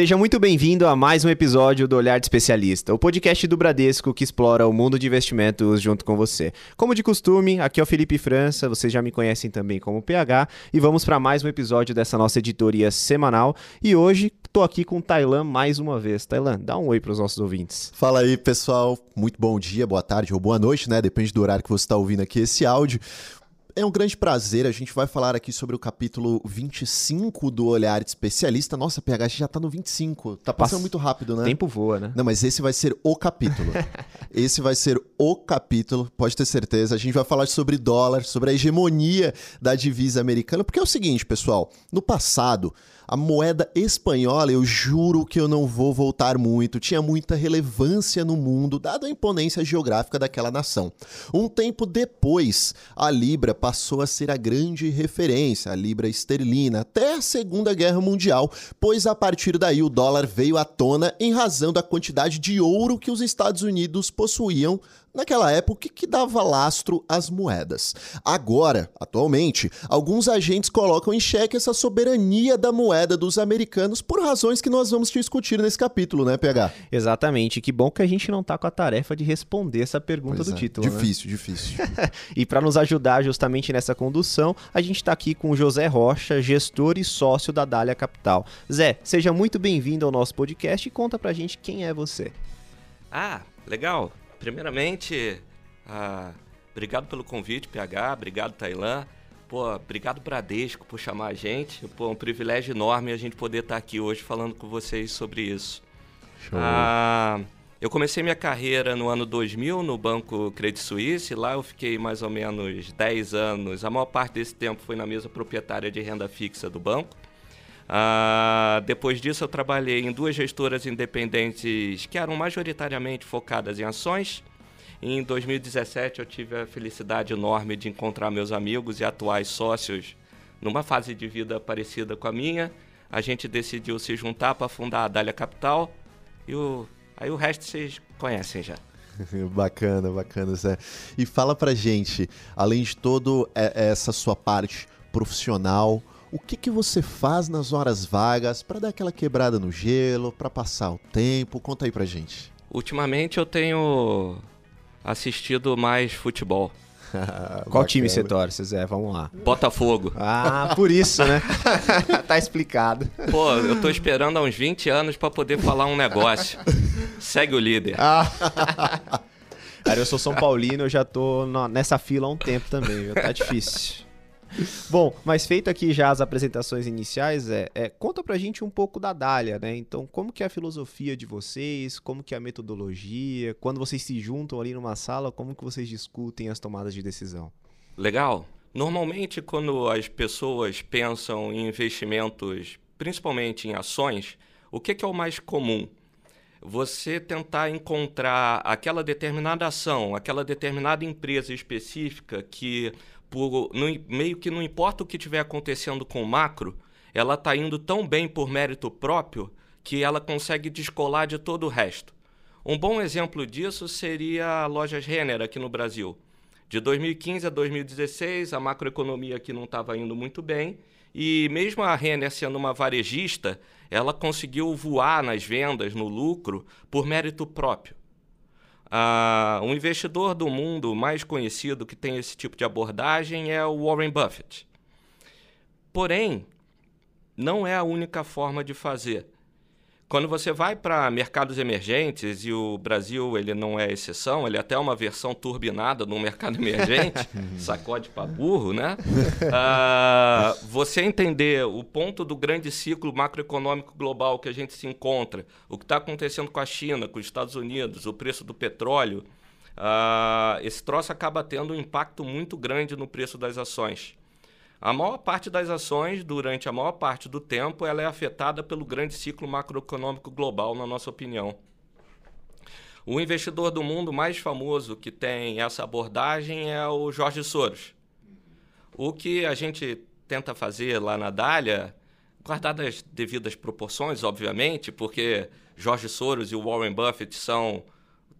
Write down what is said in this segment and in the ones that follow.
Seja muito bem-vindo a mais um episódio do Olhar de Especialista, o podcast do Bradesco que explora o mundo de investimentos junto com você. Como de costume, aqui é o Felipe França, vocês já me conhecem também como PH, e vamos para mais um episódio dessa nossa editoria semanal. E hoje estou aqui com o Tailan mais uma vez. Tailan, dá um oi para os nossos ouvintes. Fala aí, pessoal. Muito bom dia, boa tarde ou boa noite, né? Depende do horário que você está ouvindo aqui esse áudio. É um grande prazer. A gente vai falar aqui sobre o capítulo 25 do Olhar de Especialista. Nossa, PH, já tá no 25. Tá passando Passa... muito rápido, né? Tempo voa, né? Não, mas esse vai ser o capítulo. esse vai ser o capítulo, pode ter certeza. A gente vai falar sobre dólar, sobre a hegemonia da divisa americana. Porque é o seguinte, pessoal: no passado a moeda espanhola, eu juro que eu não vou voltar muito, tinha muita relevância no mundo, dada a imponência geográfica daquela nação. Um tempo depois, a libra passou a ser a grande referência, a libra esterlina, até a Segunda Guerra Mundial, pois a partir daí o dólar veio à tona em razão da quantidade de ouro que os Estados Unidos possuíam naquela época que dava lastro às moedas. Agora, atualmente, alguns agentes colocam em xeque essa soberania da moeda dos americanos por razões que nós vamos discutir nesse capítulo, né, PH? Exatamente. Que bom que a gente não tá com a tarefa de responder essa pergunta pois do é. título. Difícil, né? difícil. e para nos ajudar justamente nessa condução, a gente está aqui com o José Rocha, gestor e sócio da Dália Capital. Zé, seja muito bem-vindo ao nosso podcast e conta pra gente quem é você. Ah, legal. Primeiramente, ah, obrigado pelo convite, PH, obrigado, Tailã. Pô, obrigado Bradesco por chamar a gente. Pô, é um privilégio enorme a gente poder estar aqui hoje falando com vocês sobre isso. Show. Ah, eu comecei minha carreira no ano 2000 no Banco Credit Suisse. Lá eu fiquei mais ou menos 10 anos. A maior parte desse tempo foi na mesa proprietária de renda fixa do banco. Uh, depois disso, eu trabalhei em duas gestoras independentes que eram majoritariamente focadas em ações. Em 2017, eu tive a felicidade enorme de encontrar meus amigos e atuais sócios numa fase de vida parecida com a minha. A gente decidiu se juntar para fundar a Dália Capital e o... aí o resto vocês conhecem já. bacana, bacana, Zé. E fala pra gente, além de todo essa sua parte profissional, o que, que você faz nas horas vagas para dar aquela quebrada no gelo, para passar o tempo? Conta aí pra gente. Ultimamente eu tenho assistido mais futebol. Qual time você torce, Zé? Vamos lá. Botafogo. Ah, por isso, né? tá explicado. Pô, eu tô esperando há uns 20 anos para poder falar um negócio. Segue o líder. Ah. Cara, eu sou São Paulino, eu já tô nessa fila há um tempo também, viu? Tá difícil. Bom, mas feito aqui já as apresentações iniciais, é, é, conta pra gente um pouco da Dália, né? Então, como que é a filosofia de vocês, como que é a metodologia, quando vocês se juntam ali numa sala, como que vocês discutem as tomadas de decisão? Legal. Normalmente, quando as pessoas pensam em investimentos, principalmente em ações, o que, que é o mais comum? Você tentar encontrar aquela determinada ação, aquela determinada empresa específica que por, no, meio que não importa o que estiver acontecendo com o macro, ela está indo tão bem por mérito próprio que ela consegue descolar de todo o resto. Um bom exemplo disso seria a Lojas Renner aqui no Brasil. De 2015 a 2016, a macroeconomia aqui não estava indo muito bem e mesmo a Renner sendo uma varejista, ela conseguiu voar nas vendas, no lucro, por mérito próprio. Uh, um investidor do mundo mais conhecido que tem esse tipo de abordagem é o Warren Buffett. Porém, não é a única forma de fazer. Quando você vai para mercados emergentes, e o Brasil ele não é exceção, ele é até uma versão turbinada no mercado emergente, sacode para burro, né? Uh, você entender o ponto do grande ciclo macroeconômico global que a gente se encontra, o que está acontecendo com a China, com os Estados Unidos, o preço do petróleo, uh, esse troço acaba tendo um impacto muito grande no preço das ações. A maior parte das ações, durante a maior parte do tempo, ela é afetada pelo grande ciclo macroeconômico global, na nossa opinião. O investidor do mundo mais famoso que tem essa abordagem é o Jorge Soros. O que a gente tenta fazer lá na Dália, guardadas as devidas proporções, obviamente, porque Jorge Soros e o Warren Buffett são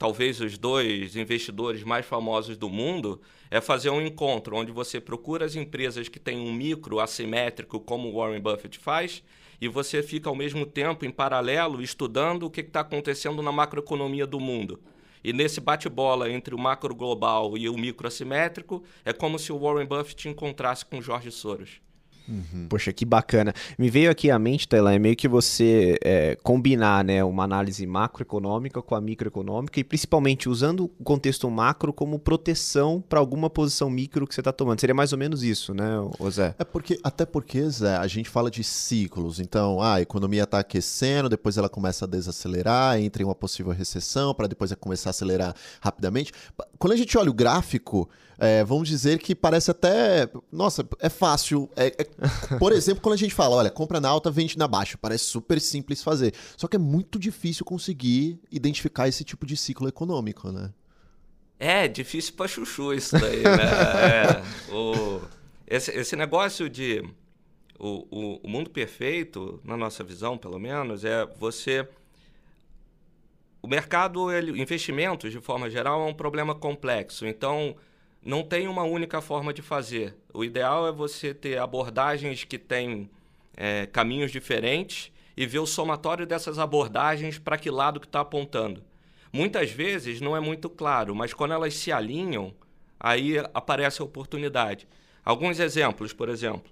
talvez os dois investidores mais famosos do mundo, é fazer um encontro onde você procura as empresas que têm um micro assimétrico, como o Warren Buffett faz, e você fica ao mesmo tempo, em paralelo, estudando o que está acontecendo na macroeconomia do mundo. E nesse bate-bola entre o macro global e o micro assimétrico, é como se o Warren Buffett encontrasse com Jorge Soros. Uhum. Poxa, que bacana. Me veio aqui à mente, Taylor, é meio que você é, combinar né, uma análise macroeconômica com a microeconômica e principalmente usando o contexto macro como proteção para alguma posição micro que você está tomando. Seria mais ou menos isso, né, Zé? É porque, até porque, Zé, a gente fala de ciclos. Então, ah, a economia está aquecendo, depois ela começa a desacelerar, entra em uma possível recessão, para depois começar a acelerar rapidamente. Quando a gente olha o gráfico, é, vamos dizer que parece até. Nossa, é fácil. É, é, por exemplo, quando a gente fala, olha, compra na alta, vende na baixa. Parece super simples fazer. Só que é muito difícil conseguir identificar esse tipo de ciclo econômico, né? É, difícil pra chuchu isso daí, né? é, o, esse, esse negócio de. O, o, o mundo perfeito, na nossa visão, pelo menos, é você o mercado, ele, investimentos, de forma geral, é um problema complexo. Então, não tem uma única forma de fazer. O ideal é você ter abordagens que têm é, caminhos diferentes e ver o somatório dessas abordagens para que lado que está apontando. Muitas vezes não é muito claro, mas quando elas se alinham, aí aparece a oportunidade. Alguns exemplos, por exemplo.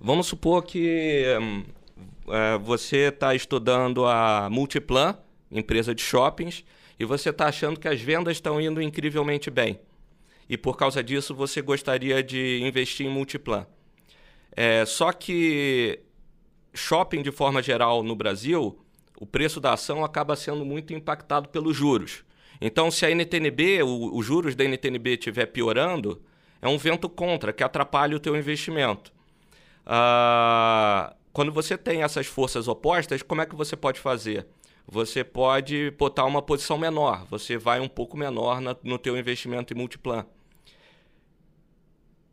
Vamos supor que é, você está estudando a Multiplan, empresa de shoppings, e você está achando que as vendas estão indo incrivelmente bem e por causa disso você gostaria de investir em multiplan. É, só que shopping, de forma geral, no Brasil, o preço da ação acaba sendo muito impactado pelos juros. Então, se a NTNB, os juros da NTNB estiver piorando, é um vento contra, que atrapalha o teu investimento. Ah, quando você tem essas forças opostas, como é que você pode fazer? Você pode botar uma posição menor, você vai um pouco menor na, no teu investimento em multiplan.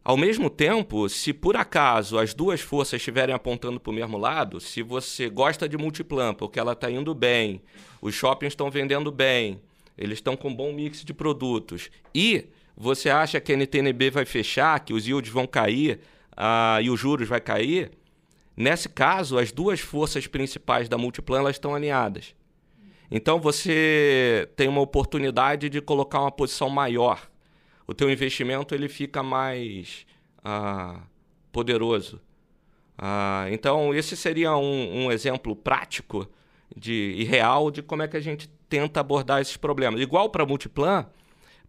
Ao mesmo tempo, se por acaso as duas forças estiverem apontando para o mesmo lado, se você gosta de multiplan porque ela está indo bem, os shoppings estão vendendo bem, eles estão com um bom mix de produtos, e você acha que a NTNB vai fechar, que os yields vão cair uh, e os juros vai cair, nesse caso, as duas forças principais da multiplan elas estão alinhadas. Então você tem uma oportunidade de colocar uma posição maior o teu investimento ele fica mais ah, poderoso. Ah, então, esse seria um, um, exemplo prático de, e real de como é que a gente tenta abordar esses problemas. Igual para Multiplan,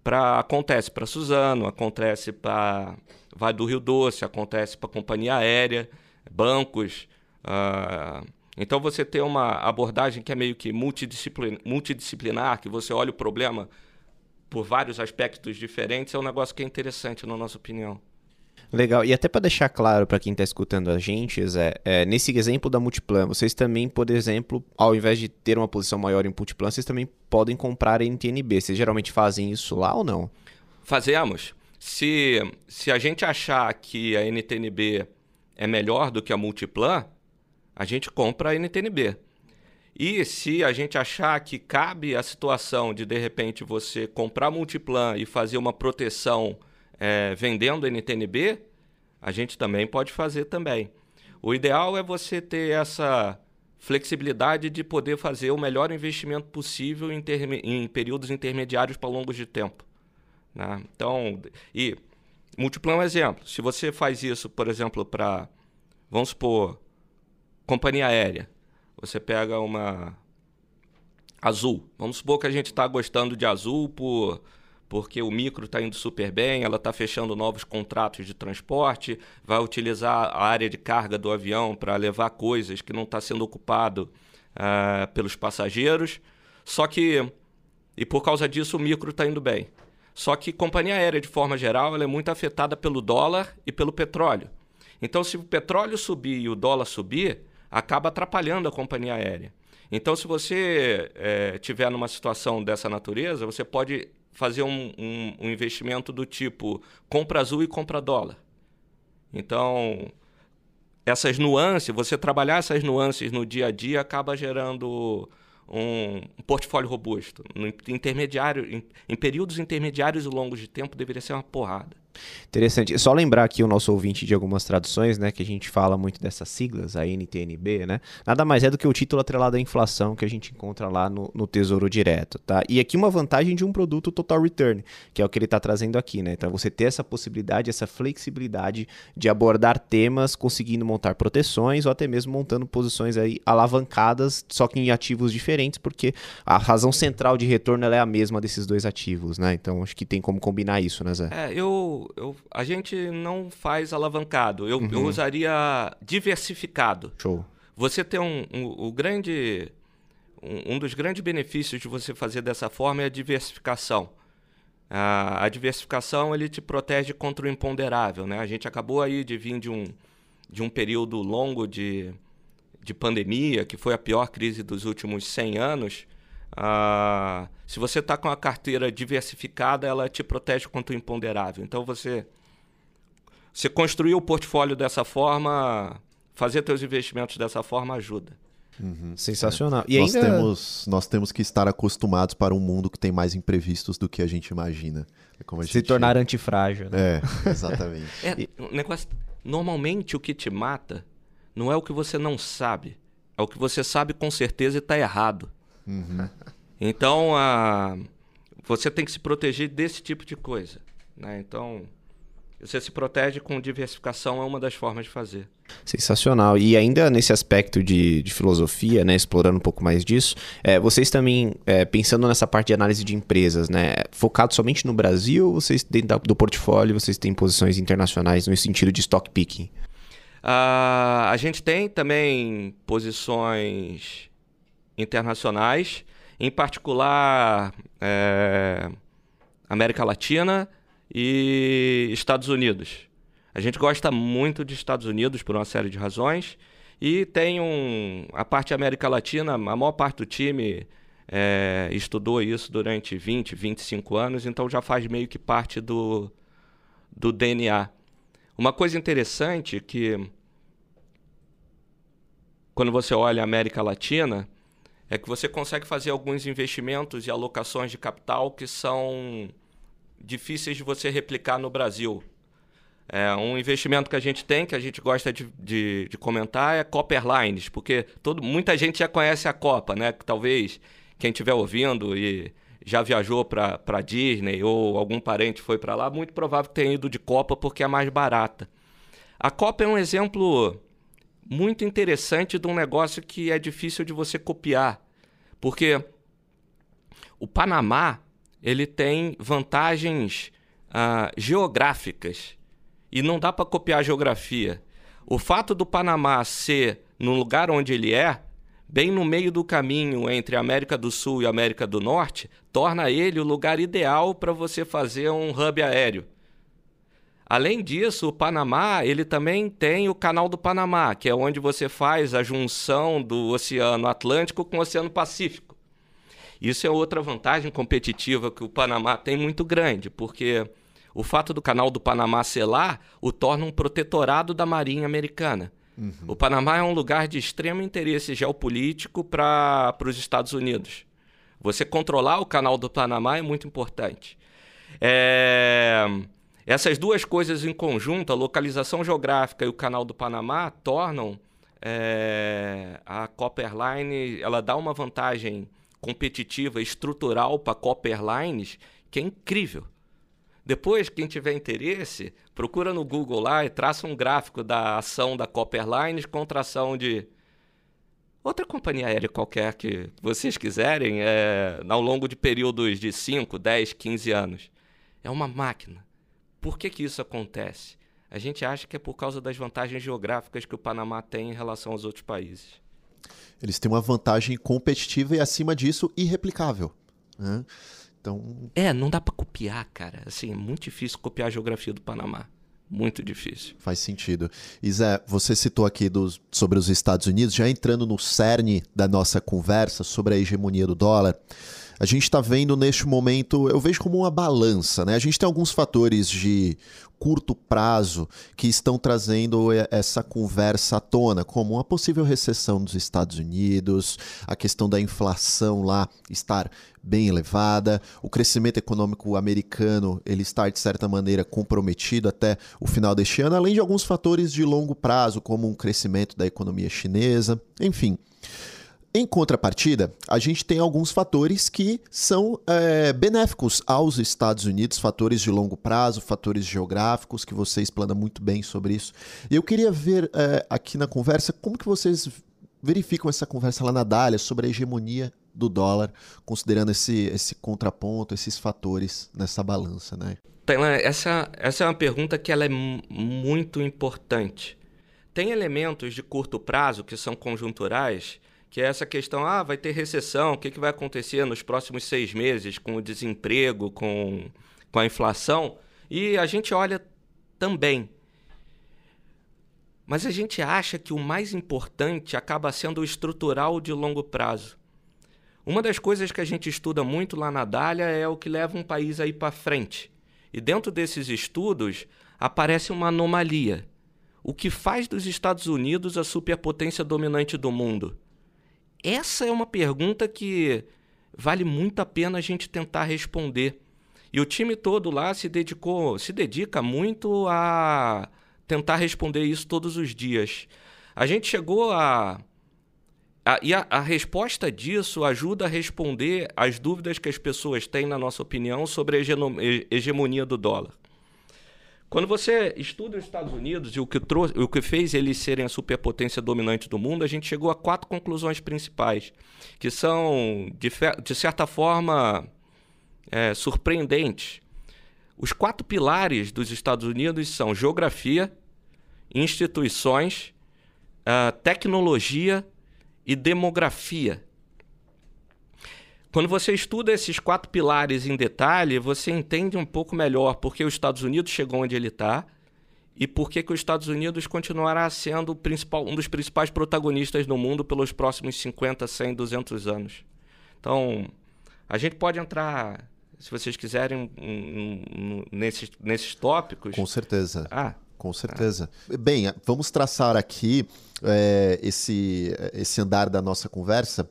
pra, acontece para Suzano, acontece para Vai do Rio Doce, acontece para companhia aérea, bancos. Ah, então, você tem uma abordagem que é meio que multidisciplinar, multidisciplinar que você olha o problema por vários aspectos diferentes, é um negócio que é interessante, na nossa opinião. Legal. E até para deixar claro para quem está escutando a gente, Zé, é, nesse exemplo da Multiplan, vocês também, por exemplo, ao invés de ter uma posição maior em Multiplan, vocês também podem comprar NTNB. Vocês geralmente fazem isso lá ou não? Fazemos. Se, se a gente achar que a NTNB é melhor do que a Multiplan, a gente compra a NTNB. E se a gente achar que cabe a situação de, de repente, você comprar Multiplan e fazer uma proteção é, vendendo NTNB, a gente também pode fazer também. O ideal é você ter essa flexibilidade de poder fazer o melhor investimento possível em, em períodos intermediários para longos de tempo. Né? Então, e Multiplan é um exemplo. Se você faz isso, por exemplo, para, vamos supor, companhia aérea, você pega uma azul. Vamos supor que a gente está gostando de azul por porque o micro está indo super bem, ela está fechando novos contratos de transporte, vai utilizar a área de carga do avião para levar coisas que não está sendo ocupado uh, pelos passageiros. Só que, e por causa disso, o micro está indo bem. Só que companhia aérea, de forma geral, ela é muito afetada pelo dólar e pelo petróleo. Então, se o petróleo subir e o dólar subir, acaba atrapalhando a companhia aérea. Então, se você é, tiver numa situação dessa natureza, você pode fazer um, um, um, investimento do tipo compra azul e compra dólar. Então, essas nuances, você trabalhar essas nuances no dia a dia acaba gerando um, um portfólio robusto. No intermediário, em, em períodos intermediários e longos de tempo, deveria ser uma porrada. Interessante. Só lembrar aqui o nosso ouvinte de algumas traduções, né, que a gente fala muito dessas siglas, a NTNB, né? Nada mais é do que o título atrelado à inflação que a gente encontra lá no, no Tesouro Direto, tá? E aqui uma vantagem de um produto total return, que é o que ele está trazendo aqui, né? Então você ter essa possibilidade, essa flexibilidade de abordar temas, conseguindo montar proteções ou até mesmo montando posições aí alavancadas, só que em ativos diferentes, porque a razão central de retorno é a mesma desses dois ativos, né? Então acho que tem como combinar isso, né, Zé? É, eu eu, a gente não faz alavancado. Eu, uhum. eu usaria diversificado. Show. Você tem um, um, um grande. Um, um, dos grandes benefícios de você fazer dessa forma é a diversificação. A, a, diversificação ele te protege contra o imponderável. Né? A gente acabou aí de vir de um, de um período longo de, de pandemia, que foi a pior crise dos últimos 100 anos. Ah, se você está com a carteira diversificada, ela te protege contra o imponderável. Então você, você construir o portfólio dessa forma, fazer seus investimentos dessa forma ajuda. Uhum, Sensacional. É. E nós, ainda... temos, nós temos que estar acostumados para um mundo que tem mais imprevistos do que a gente imagina. É como Se gente... tornar antifrágil. Né? É, exatamente. é, negócio... Normalmente o que te mata não é o que você não sabe, é o que você sabe com certeza e está errado. Uhum. Então, a, você tem que se proteger desse tipo de coisa. Né? Então, você se protege com diversificação, é uma das formas de fazer. Sensacional. E ainda nesse aspecto de, de filosofia, né, explorando um pouco mais disso, é, vocês também, é, pensando nessa parte de análise de empresas, né, focado somente no Brasil ou vocês, dentro do portfólio, vocês têm posições internacionais no sentido de stock picking? Uh, a gente tem também posições internacionais, em particular é, América Latina e Estados Unidos. A gente gosta muito de Estados Unidos por uma série de razões e tem um a parte América Latina, a maior parte do time é, estudou isso durante 20, 25 anos, então já faz meio que parte do, do DNA. Uma coisa interessante que quando você olha a América Latina, é que você consegue fazer alguns investimentos e alocações de capital que são difíceis de você replicar no Brasil. É, um investimento que a gente tem, que a gente gosta de, de, de comentar, é Copper Lines, porque todo, muita gente já conhece a Copa, né? Talvez quem estiver ouvindo e já viajou para Disney ou algum parente foi para lá, muito provável que tenha ido de Copa porque é mais barata. A Copa é um exemplo muito interessante de um negócio que é difícil de você copiar. Porque o Panamá ele tem vantagens uh, geográficas e não dá para copiar a geografia. O fato do Panamá ser no lugar onde ele é, bem no meio do caminho entre América do Sul e América do Norte, torna ele o lugar ideal para você fazer um hub aéreo. Além disso, o Panamá ele também tem o Canal do Panamá, que é onde você faz a junção do Oceano Atlântico com o Oceano Pacífico. Isso é outra vantagem competitiva que o Panamá tem muito grande, porque o fato do Canal do Panamá ser lá o torna um protetorado da Marinha Americana. Uhum. O Panamá é um lugar de extremo interesse geopolítico para os Estados Unidos. Você controlar o Canal do Panamá é muito importante. É... Essas duas coisas em conjunto, a localização geográfica e o canal do Panamá, tornam é, a Copperline, ela dá uma vantagem competitiva, estrutural para Copperlines, que é incrível. Depois, quem tiver interesse, procura no Google lá e traça um gráfico da ação da Copperlines contra a ação de outra companhia aérea qualquer que vocês quiserem, é, ao longo de períodos de 5, 10, 15 anos. É uma máquina. Por que, que isso acontece? A gente acha que é por causa das vantagens geográficas que o Panamá tem em relação aos outros países. Eles têm uma vantagem competitiva e, acima disso, irreplicável. Né? Então... É, não dá para copiar, cara. Assim, é muito difícil copiar a geografia do Panamá. Muito difícil. Faz sentido. E Zé, você citou aqui dos, sobre os Estados Unidos, já entrando no cerne da nossa conversa sobre a hegemonia do dólar. A gente está vendo neste momento, eu vejo como uma balança, né? A gente tem alguns fatores de curto prazo que estão trazendo essa conversa à tona, como uma possível recessão dos Estados Unidos, a questão da inflação lá estar bem elevada, o crescimento econômico americano ele está de certa maneira comprometido até o final deste ano, além de alguns fatores de longo prazo, como um crescimento da economia chinesa, enfim. Em contrapartida, a gente tem alguns fatores que são é, benéficos aos Estados Unidos, fatores de longo prazo, fatores geográficos, que você explana muito bem sobre isso. Eu queria ver é, aqui na conversa como que vocês verificam essa conversa lá na Dália sobre a hegemonia do dólar, considerando esse, esse contraponto, esses fatores nessa balança, né? Essa, essa é uma pergunta que ela é muito importante. Tem elementos de curto prazo que são conjunturais que é essa questão, ah, vai ter recessão, o que, que vai acontecer nos próximos seis meses com o desemprego, com, com a inflação, e a gente olha também. Mas a gente acha que o mais importante acaba sendo o estrutural de longo prazo. Uma das coisas que a gente estuda muito lá na Dália é o que leva um país a ir para frente. E dentro desses estudos aparece uma anomalia. O que faz dos Estados Unidos a superpotência dominante do mundo? Essa é uma pergunta que vale muito a pena a gente tentar responder. E o time todo lá se dedicou, se dedica muito a tentar responder isso todos os dias. A gente chegou a, a e a, a, resposta disso ajuda a responder as dúvidas que as pessoas têm, na nossa opinião, sobre a hegemonia do dólar. Quando você estuda os Estados Unidos e o que, trouxe, o que fez eles serem a superpotência dominante do mundo, a gente chegou a quatro conclusões principais, que são, de, de certa forma, é, surpreendentes. Os quatro pilares dos Estados Unidos são geografia, instituições, uh, tecnologia e demografia. Quando você estuda esses quatro pilares em detalhe, você entende um pouco melhor por que os Estados Unidos chegou onde ele está e por que, que os Estados Unidos continuará sendo um dos principais protagonistas no mundo pelos próximos 50, 100, 200 anos. Então, a gente pode entrar, se vocês quiserem, nesses, nesses tópicos. Com certeza. Ah, com certeza. Ah. Bem, vamos traçar aqui é, esse, esse andar da nossa conversa.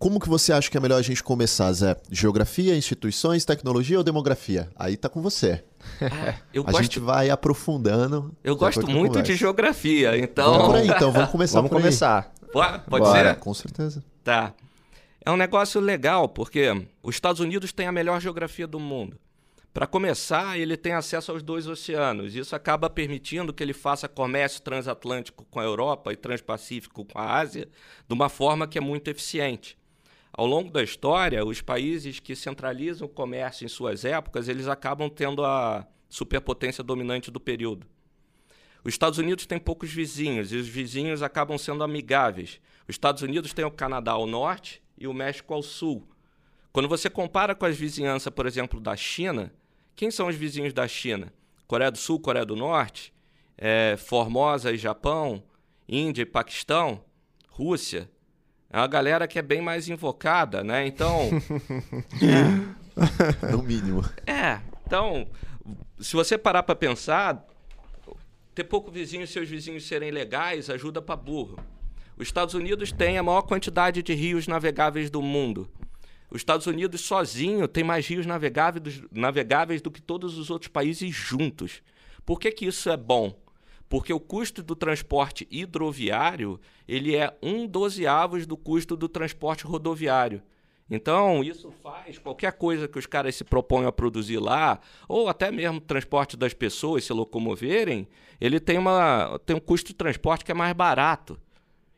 Como que você acha que é melhor a gente começar, Zé? Geografia, instituições, tecnologia ou demografia? Aí tá com você. Ah, eu a gosto... gente vai aprofundando. Eu gosto muito de geografia, então. Vamos por aí, então, vamos começar vamos começar. Pode Bora. ser? Com certeza. Tá. É um negócio legal, porque os Estados Unidos têm a melhor geografia do mundo. Para começar, ele tem acesso aos dois oceanos. Isso acaba permitindo que ele faça comércio transatlântico com a Europa e transpacífico com a Ásia de uma forma que é muito eficiente. Ao longo da história, os países que centralizam o comércio em suas épocas, eles acabam tendo a superpotência dominante do período. Os Estados Unidos têm poucos vizinhos e os vizinhos acabam sendo amigáveis. Os Estados Unidos têm o Canadá ao norte e o México ao sul. Quando você compara com as vizinhanças, por exemplo, da China, quem são os vizinhos da China? Coreia do Sul, Coreia do Norte, é, Formosa e Japão, Índia e Paquistão, Rússia. É uma galera que é bem mais invocada, né? Então. é, no mínimo. É. Então, se você parar para pensar, ter pouco vizinho e seus vizinhos serem legais ajuda para burro. Os Estados Unidos têm a maior quantidade de rios navegáveis do mundo. Os Estados Unidos sozinho tem mais rios navegáveis, navegáveis do que todos os outros países juntos. Por que, que isso é bom? Porque o custo do transporte hidroviário ele é um dozeavos do custo do transporte rodoviário. Então, isso faz qualquer coisa que os caras se propõem a produzir lá, ou até mesmo transporte das pessoas se locomoverem, ele tem, uma, tem um custo de transporte que é mais barato.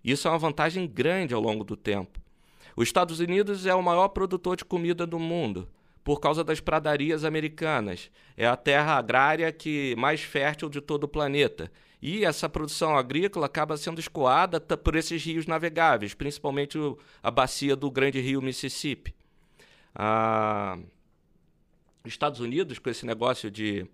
Isso é uma vantagem grande ao longo do tempo. Os Estados Unidos é o maior produtor de comida do mundo por causa das pradarias americanas. É a terra agrária que mais fértil de todo o planeta. E essa produção agrícola acaba sendo escoada por esses rios navegáveis, principalmente a bacia do grande rio Mississippi. Ah, Estados Unidos, com esse negócio de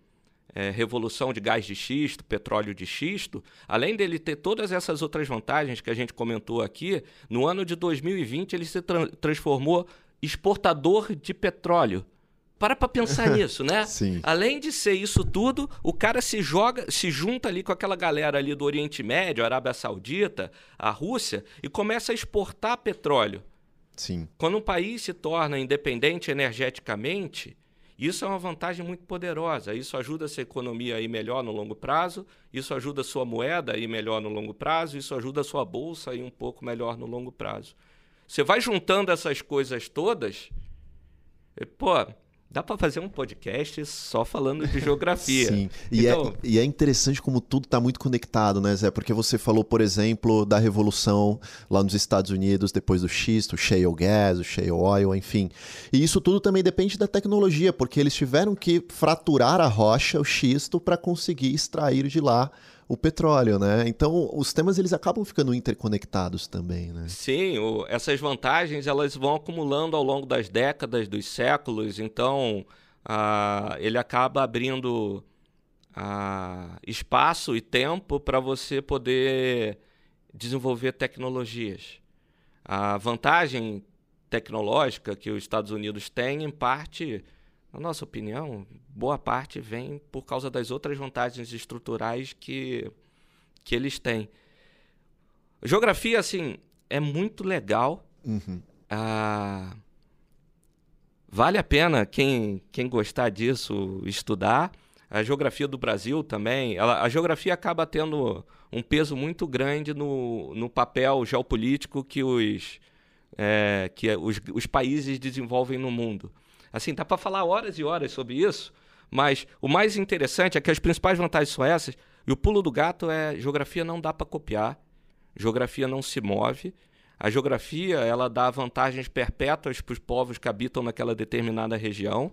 é, revolução de gás de xisto, petróleo de xisto, além dele ter todas essas outras vantagens que a gente comentou aqui, no ano de 2020 ele se tra transformou exportador de petróleo. Para para pensar nisso, né? Sim. Além de ser isso tudo, o cara se joga, se junta ali com aquela galera ali do Oriente Médio, Arábia Saudita, a Rússia e começa a exportar petróleo. Sim. Quando um país se torna independente energeticamente, isso é uma vantagem muito poderosa. Isso ajuda a sua economia a ir melhor no longo prazo, isso ajuda a sua moeda a ir melhor no longo prazo, isso ajuda a sua bolsa a ir um pouco melhor no longo prazo. Você vai juntando essas coisas todas, e, pô, Dá para fazer um podcast só falando de geografia. Sim. E, então... é, e é interessante como tudo está muito conectado, né, Zé? Porque você falou, por exemplo, da revolução lá nos Estados Unidos, depois do xisto, o shale gas, o shale oil, enfim. E isso tudo também depende da tecnologia, porque eles tiveram que fraturar a rocha, o xisto, para conseguir extrair de lá o petróleo, né? Então, os temas eles acabam ficando interconectados também, né? Sim, o, essas vantagens elas vão acumulando ao longo das décadas, dos séculos. Então, ah, ele acaba abrindo ah, espaço e tempo para você poder desenvolver tecnologias. A vantagem tecnológica que os Estados Unidos têm, em parte, na nossa opinião, boa parte vem por causa das outras vantagens estruturais que, que eles têm. Geografia, assim, é muito legal. Uhum. Ah, vale a pena quem, quem gostar disso estudar. A geografia do Brasil também. Ela, a geografia acaba tendo um peso muito grande no, no papel geopolítico que os, é, que os, os países desenvolvem no mundo. Assim, dá para falar horas e horas sobre isso, mas o mais interessante é que as principais vantagens são essas, e o pulo do gato é geografia não dá para copiar, geografia não se move, a geografia ela dá vantagens perpétuas para os povos que habitam naquela determinada região.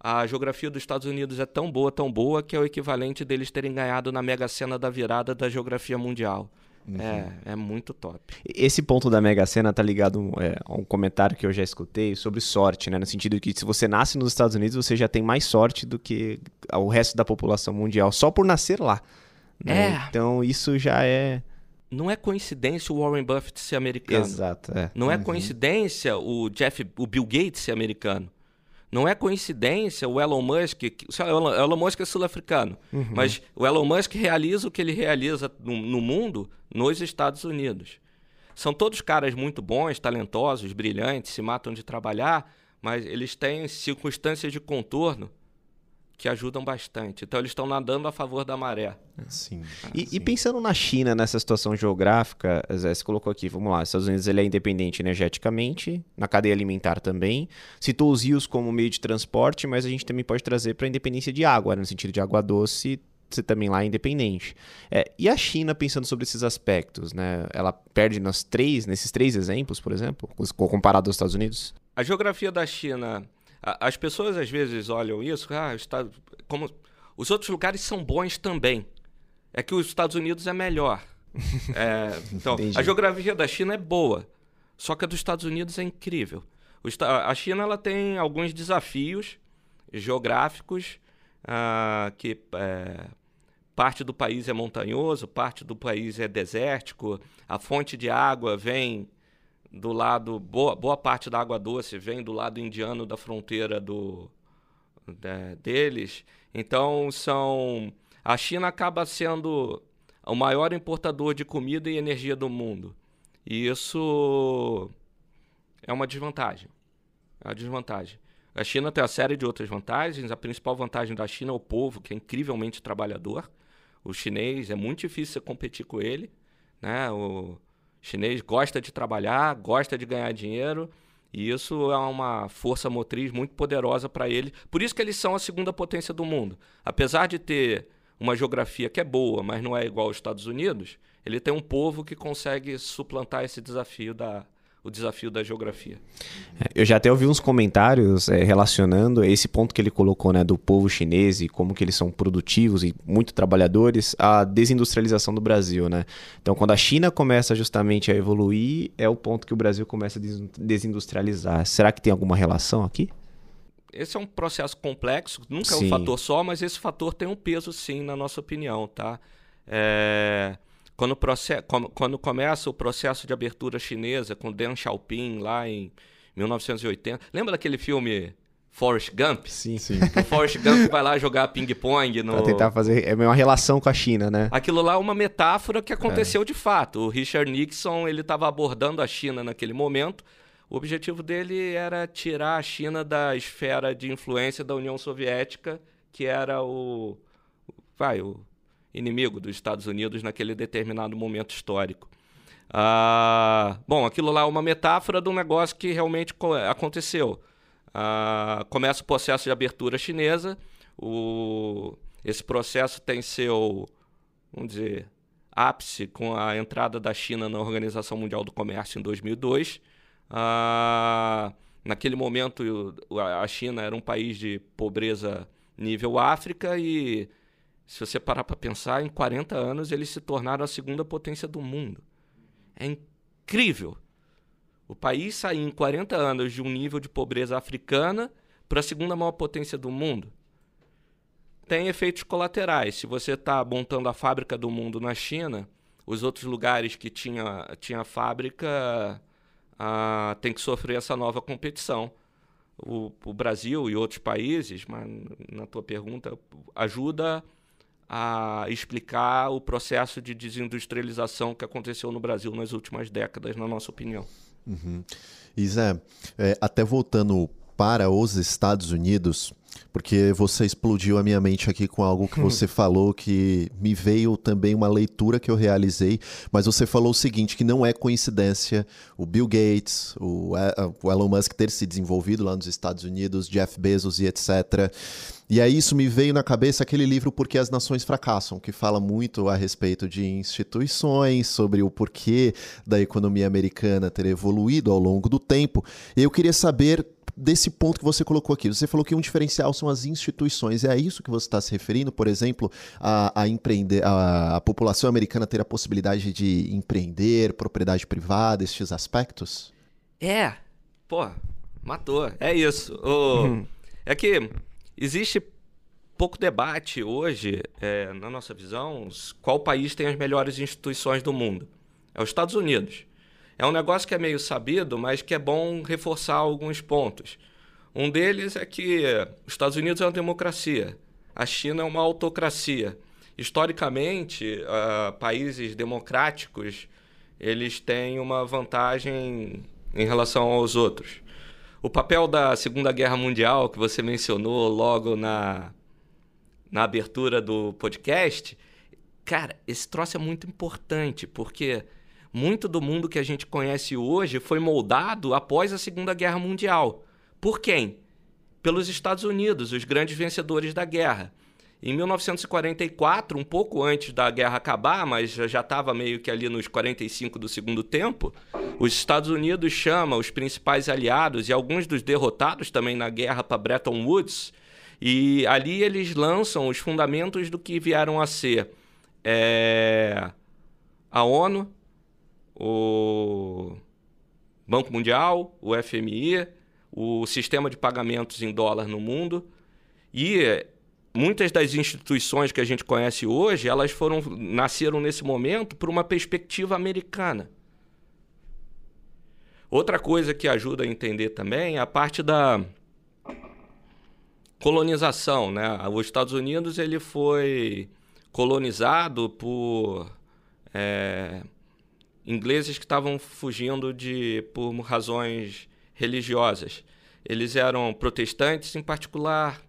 A geografia dos Estados Unidos é tão boa, tão boa, que é o equivalente deles terem ganhado na Mega Sena da virada da geografia mundial. É, é muito top. Esse ponto da Mega Sena tá ligado é, a um comentário que eu já escutei sobre sorte, né? No sentido de que se você nasce nos Estados Unidos, você já tem mais sorte do que o resto da população mundial, só por nascer lá. Né? É. Então isso já é. Não é coincidência o Warren Buffett ser americano. Exato. É. Não é uhum. coincidência o Jeff, o Bill Gates ser americano. Não é coincidência o Elon Musk, o Elon Musk é sul-africano, uhum. mas o Elon Musk realiza o que ele realiza no, no, mundo nos Estados Unidos. São todos caras muito bons, talentosos, brilhantes, se matam de trabalhar, mas eles têm circunstâncias de contorno que ajudam bastante. Então eles estão nadando a favor da maré. Sim. E, e, pensando na China, nessa situação geográfica, Zé, você colocou aqui, vamos lá, os Estados Unidos ele é independente energeticamente, na cadeia alimentar também. Citou os rios como meio de transporte, mas a gente também pode trazer para a independência de água, né? no sentido de água doce, você também lá é independente. É, e a China, pensando sobre esses aspectos, né? Ela perde nas três, nesses três exemplos, por exemplo, comparado aos Estados Unidos? A geografia da China as pessoas às vezes olham isso, ah, está, como os outros lugares são bons também. É que os Estados Unidos é melhor. É, então, Entendi. a geografia da China é boa, só que a dos Estados Unidos é incrível. a China ela tem alguns desafios geográficos uh, que é, parte do país é montanhoso, parte do país é desértico, a fonte de água vem do lado boa, boa parte da água doce vem do lado indiano da fronteira do é, deles. Então são a China acaba sendo o maior importador de comida e energia do mundo. E isso é uma desvantagem. É uma desvantagem. A China tem uma série de outras vantagens. A principal vantagem da China é o povo, que é incrivelmente trabalhador. O chinês é muito difícil competir com ele, né? O, chinês gosta de trabalhar, gosta de ganhar dinheiro, e isso é uma força motriz muito poderosa para ele. Por isso que eles são a segunda potência do mundo. Apesar de ter uma geografia que é boa, mas não é igual aos Estados Unidos, ele tem um povo que consegue suplantar esse desafio da, o desafio da geografia. É, eu já até ouvi uns comentários é, relacionando esse ponto que ele colocou, né, do povo chinês e como que eles são produtivos e muito trabalhadores, à desindustrialização do Brasil, né? Então, quando a China começa justamente a evoluir, é o ponto que o Brasil começa a desindustrializar. Será que tem alguma relação aqui? Esse é um processo complexo, nunca sim. é um fator só, mas esse fator tem um peso sim, na nossa opinião, tá? É... Quando, quando começa o processo de abertura chinesa com Deng Xiaoping lá em 1980. Lembra daquele filme Forrest Gump? Sim, sim. O Forrest Gump vai lá jogar ping-pong no. Pra tentar fazer. É uma relação com a China, né? Aquilo lá é uma metáfora que aconteceu é. de fato. O Richard Nixon ele estava abordando a China naquele momento. O objetivo dele era tirar a China da esfera de influência da União Soviética, que era o, vai, o inimigo dos Estados Unidos naquele determinado momento histórico. Ah, bom, aquilo lá é uma metáfora de um negócio que realmente aconteceu. Ah, começa o processo de abertura chinesa. O, esse processo tem seu, vamos dizer, ápice com a entrada da China na Organização Mundial do Comércio em 2002. Ah, naquele momento, a China era um país de pobreza nível África e, se você parar para pensar, em 40 anos eles se tornaram a segunda potência do mundo. É incrível. O país sair em 40 anos de um nível de pobreza africana para a segunda maior potência do mundo. Tem efeitos colaterais. Se você está montando a fábrica do mundo na China, os outros lugares que tinha, tinha fábrica ah, tem que sofrer essa nova competição. O, o, Brasil e outros países, mas na tua pergunta, ajuda a explicar o processo de desindustrialização que aconteceu no Brasil nas últimas décadas, na nossa opinião. Uhum. É, até voltando para os Estados Unidos, porque você explodiu a minha mente aqui com algo que você falou que me veio também uma leitura que eu realizei, mas você falou o seguinte, que não é coincidência o Bill Gates, o, o Elon Musk ter se desenvolvido lá nos Estados Unidos, Jeff Bezos e etc. E aí isso me veio na cabeça aquele livro Porque as Nações Fracassam, que fala muito a respeito de instituições, sobre o porquê da economia americana ter evoluído ao longo do tempo. Eu queria saber desse ponto que você colocou aqui. Você falou que um diferencial são as instituições. É a isso que você está se referindo, por exemplo, a, a empreender, a, a, população americana ter a possibilidade de empreender, propriedade privada, estes aspectos? É, pô, matou. É isso. O, hum. É que existe pouco debate hoje, é, na nossa visão, qual país tem as melhores instituições do mundo. É os Estados Unidos. É um negócio que é meio sabido, mas que é bom reforçar alguns pontos. Um deles é que os Estados Unidos é uma democracia, a China é uma autocracia. Historicamente, uh, países democráticos eles têm uma vantagem em relação aos outros. O papel da Segunda Guerra Mundial, que você mencionou logo na, na abertura do podcast, cara, esse troço é muito importante, porque muito do mundo que a gente conhece hoje foi moldado após a Segunda Guerra Mundial. Por quem? Pelos Estados Unidos, os grandes vencedores da guerra. Em 1944, um pouco antes da guerra acabar, mas já estava meio que ali nos 45 do segundo tempo, os Estados Unidos chamam os principais aliados e alguns dos derrotados também na guerra para Bretton Woods, e ali eles lançam os fundamentos do que vieram a ser é, a ONU, o Banco Mundial, o FMI, o sistema de pagamentos em dólar no mundo. E muitas das instituições que a gente conhece hoje, elas foram nasceram nesse momento por uma perspectiva americana. Outra coisa que ajuda a entender também é a parte da colonização, né? Os Estados Unidos ele foi colonizado por é, ingleses que estavam fugindo de por razões religiosas. Eles eram protestantes, em particular.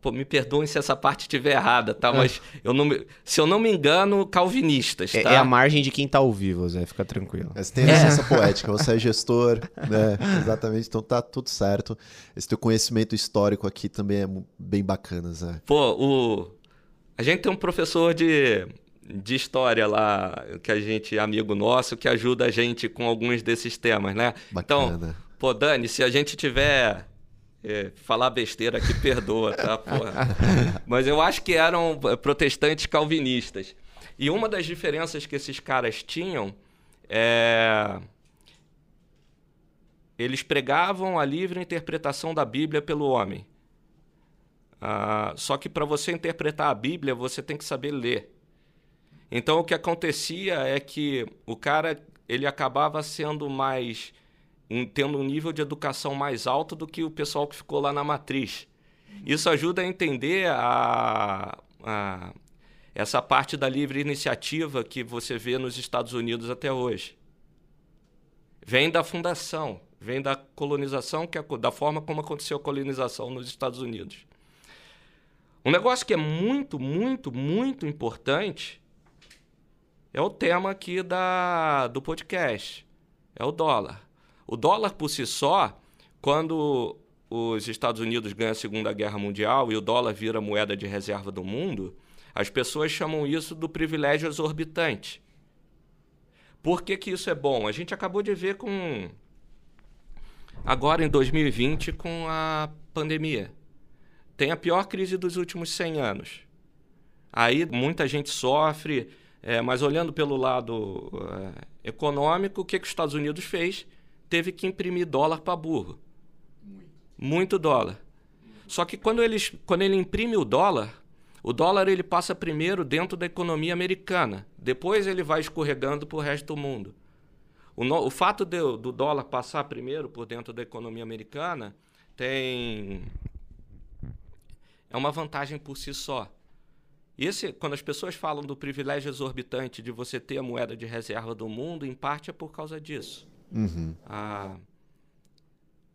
Pô, me perdoem se essa parte estiver errada, tá? É. Mas eu não me, se eu não me engano, calvinistas, é, tá? É, a margem de quem tá ao vivo, Zé, fica tranquilo. Você tem licença é. poética, você é gestor, né? Exatamente, então tá tudo certo. Esse teu conhecimento histórico aqui também é bem bacana, Zé. Pô, o... a gente tem um professor de de história lá, que a gente, amigo nosso, que ajuda a gente com alguns desses temas, né? Bacana. Então, pô, Dani, se a gente tiver é, falar besteira aqui, perdoa, tá? Porra. Mas eu acho que eram é, protestantes calvinistas. E uma das diferenças que esses caras tinham é. Eles pregavam a livre interpretação da Bíblia pelo homem. Ah, só que para você interpretar a Bíblia, você tem que saber ler. Então o que acontecia é que o cara ele acabava sendo mais tendo um nível de educação mais alto do que o pessoal que ficou lá na matriz. Isso ajuda a entender a, a, essa parte da livre iniciativa que você vê nos Estados Unidos até hoje. Vem da fundação, vem da colonização, que é da forma como aconteceu a colonização nos Estados Unidos. Um negócio que é muito, muito, muito importante é o tema aqui da, do podcast. É o dólar. O dólar por si só, quando os Estados Unidos ganham a Segunda Guerra Mundial e o dólar vira moeda de reserva do mundo, as pessoas chamam isso do privilégio exorbitante. Por que, que isso é bom? A gente acabou de ver com. Agora em 2020, com a pandemia. Tem a pior crise dos últimos 100 anos. Aí muita gente sofre, é, mas olhando pelo lado é, econômico, o que, que os Estados Unidos fez? Teve que imprimir dólar para burro. Muito. Muito dólar. Só que quando, eles, quando ele imprime o dólar, o dólar ele passa primeiro dentro da economia americana, depois ele vai escorregando para o resto do mundo. O, no, o fato de, do dólar passar primeiro por dentro da economia americana tem é uma vantagem por si só. Esse, quando as pessoas falam do privilégio exorbitante de você ter a moeda de reserva do mundo, em parte é por causa disso. Uhum. A,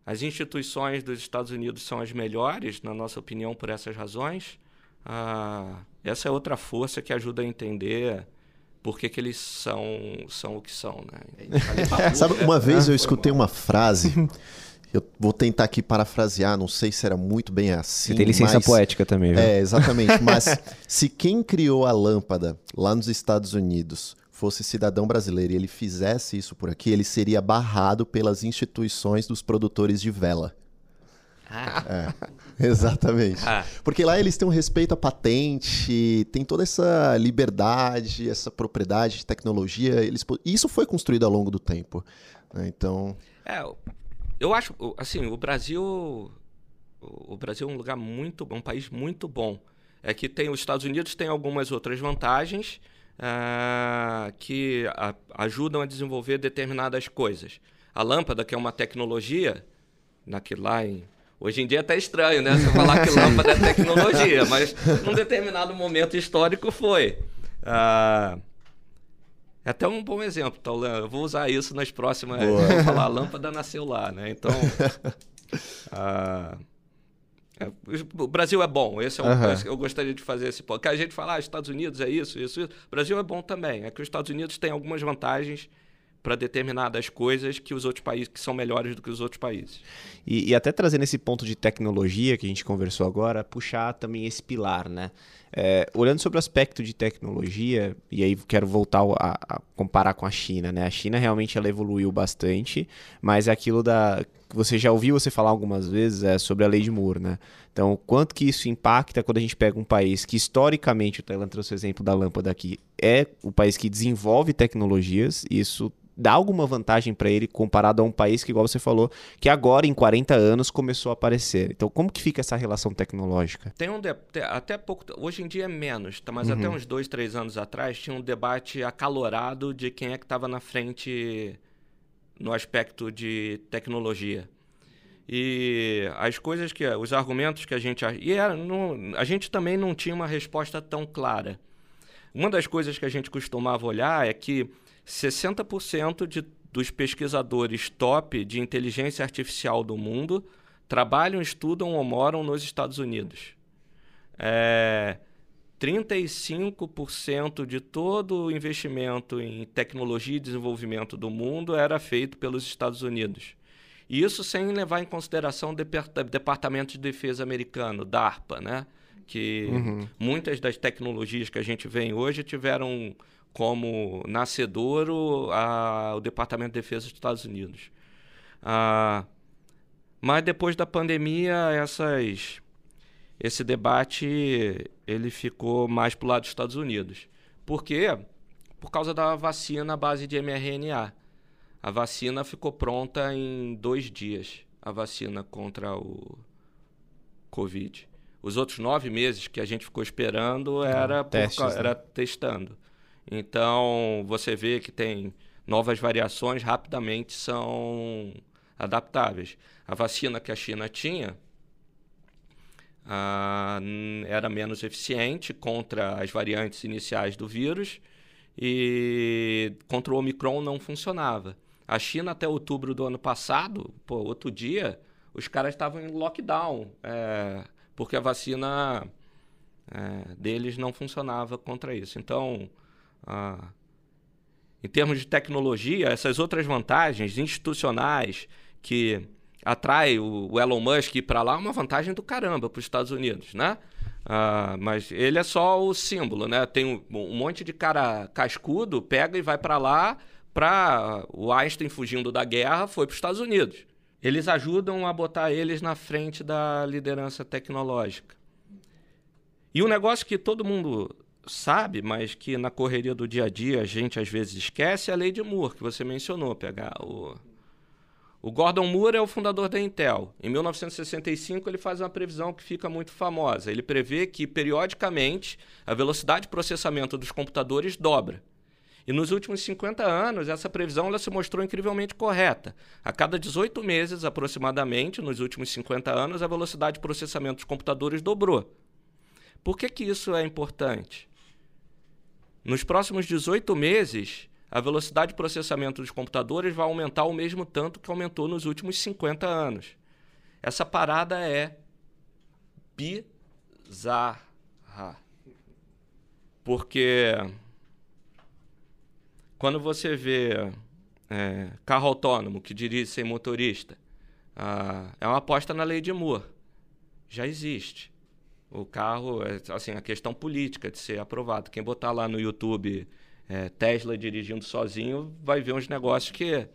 as instituições dos Estados Unidos são as melhores, na nossa opinião, por essas razões. Ah, essa é outra força que ajuda a entender por que, que eles são, são o que são. Né? Sabe, uma vez eu escutei uma frase, eu vou tentar aqui parafrasear, não sei se era muito bem assim. Você tem licença mas... poética também, viu? É, exatamente. Mas se quem criou a lâmpada lá nos Estados Unidos fosse cidadão brasileiro e ele fizesse isso por aqui, ele seria barrado pelas instituições dos produtores de vela. Ah. É, exatamente. Ah. Porque lá eles têm um respeito à patente, tem toda essa liberdade, essa propriedade de tecnologia. Eles, isso foi construído ao longo do tempo. Né? Então. É, eu acho, assim, o Brasil. O Brasil é um lugar muito bom, um país muito bom. É que tem os Estados Unidos tem algumas outras vantagens uh, que a, ajudam a desenvolver determinadas coisas. A lâmpada, que é uma tecnologia, naquele lá em Hoje em dia é até estranho, né? Você falar que lâmpada é tecnologia, mas num determinado momento histórico foi. Ah, é até um bom exemplo, tá, Eu vou usar isso nas próximas. Boa. Vou falar, a lâmpada nasceu lá, né? Então. ah, é, o Brasil é bom, esse é um, Aham. eu gostaria de fazer esse ponto. Que a gente fala, ah, Estados Unidos é isso, isso, isso. O Brasil é bom também. É que os Estados Unidos têm algumas vantagens para determinadas coisas que os outros países que são melhores do que os outros países. E, e até trazendo esse ponto de tecnologia que a gente conversou agora, puxar também esse pilar, né? É, olhando sobre o aspecto de tecnologia, e aí quero voltar a, a comparar com a China, né? A China realmente ela evoluiu bastante, mas é aquilo da você já ouviu você falar algumas vezes é sobre a lei de Moore, né? Então, quanto que isso impacta quando a gente pega um país que historicamente, o Thailand trouxe o exemplo da lâmpada aqui, é o país que desenvolve tecnologias, isso dá alguma vantagem para ele comparado a um país que, igual você falou, que agora em 40 anos começou a aparecer. Então, como que fica essa relação tecnológica? Tem um de- até pouco, hoje em dia é menos, tá? mas até uns dois, três anos atrás tinha um debate acalorado de quem é que estava na frente no aspecto de tecnologia. E as coisas que, os argumentos que a gente e era, não, a gente também não tinha uma resposta tão clara. Uma das coisas que a gente costumava olhar é que 60% de, dos pesquisadores top de inteligência artificial do mundo trabalham, estudam ou moram nos Estados Unidos. É, 35% de todo o investimento em tecnologia e desenvolvimento do mundo era feito pelos Estados Unidos. E isso sem levar em consideração o Depart- Departamento de Defesa americano, DARPA, né? que muitas das tecnologias que a gente vê hoje tiveram como nascedouro a- o Departamento de Defesa dos Estados Unidos. Ah, mas depois da pandemia, essas, esse debate ele ficou mais para o lado dos Estados Unidos. Por quê? Por causa da vacina à base de mRNA. A vacina ficou pronta em dois dias, a vacina contra o Covid. Os outros nove meses que a gente ficou esperando era, por testes, ca- né? era testando. Então, você vê que tem novas variações, rapidamente são adaptáveis. A vacina que a China tinha ah, era menos eficiente contra as variantes iniciais do vírus e contra o Omicron não funcionava. A China, até outubro do ano passado, pô, outro dia, os caras estavam em lockdown, é, porque a vacina é, deles não funcionava contra isso. Então, ah, em termos de tecnologia, essas outras vantagens institucionais que atrai o, Elon Musk para lá é uma vantagem do caramba para os Estados Unidos, né? Ah, mas ele é só o símbolo, né? Tem um, um monte de cara cascudo, pega e vai para lá para o Einstein fugindo da guerra foi para os Estados Unidos. Eles ajudam a botar eles na frente da liderança tecnológica. E um negócio que todo mundo sabe, mas que na correria do dia a dia a gente às vezes esquece, é a lei de Moore, que você mencionou, pegar o o Gordon Moore é o fundador da Intel. Em 1965, ele faz uma previsão que fica muito famosa. Ele prevê que, periodicamente, a velocidade de processamento dos computadores dobra. E nos últimos 50 anos, essa previsão ela se mostrou incrivelmente correta. A cada 18 meses, aproximadamente, nos últimos 50 anos, a velocidade de processamento dos computadores dobrou. Por que, que isso é importante? Nos próximos 18 meses, a velocidade de processamento dos computadores vai aumentar o mesmo tanto que aumentou nos últimos 50 anos. Essa parada é bizarra. Porque quando você vê é, carro autônomo que dirige sem motorista, ah, é uma aposta na lei de Moore. Já existe. O carro, é, assim, a questão política de ser aprovado. Quem botar lá no YouTube é, Tesla dirigindo sozinho, vai ver uns negócios que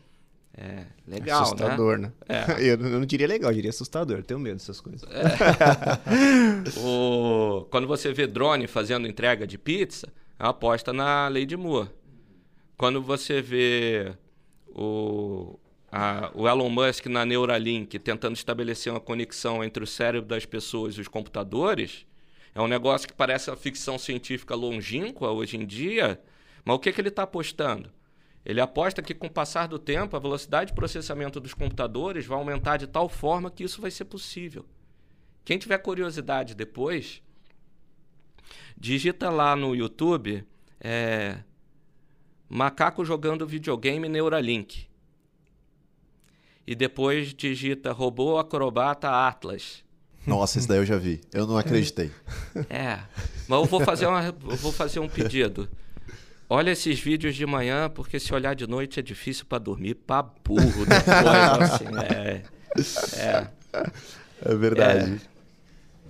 é legal, assustador, né? né? É. Eu, não diria legal, eu diria assustador. tenho medo dessas coisas. É. o... Quando você vê drone fazendo entrega de pizza, é aposta na lei de Moore. Quando você vê o, a, o Elon Musk na Neuralink tentando estabelecer uma conexão entre o cérebro das pessoas e os computadores, é um negócio que parece uma ficção científica longínqua hoje em dia, mas o que, que ele está apostando? Ele aposta que, com o passar do tempo, a velocidade de processamento dos computadores vai aumentar de tal forma que isso vai ser possível. Quem tiver curiosidade depois, digita lá no YouTube é, macaco jogando videogame Neuralink. E depois digita robô acrobata Atlas. Nossa, esse daí eu já vi. Eu não acreditei. É. Mas eu vou fazer, uma, eu vou fazer um pedido. Olha esses vídeos de manhã, porque se olhar de noite é difícil para dormir, para burro depois, assim, é, é, é verdade.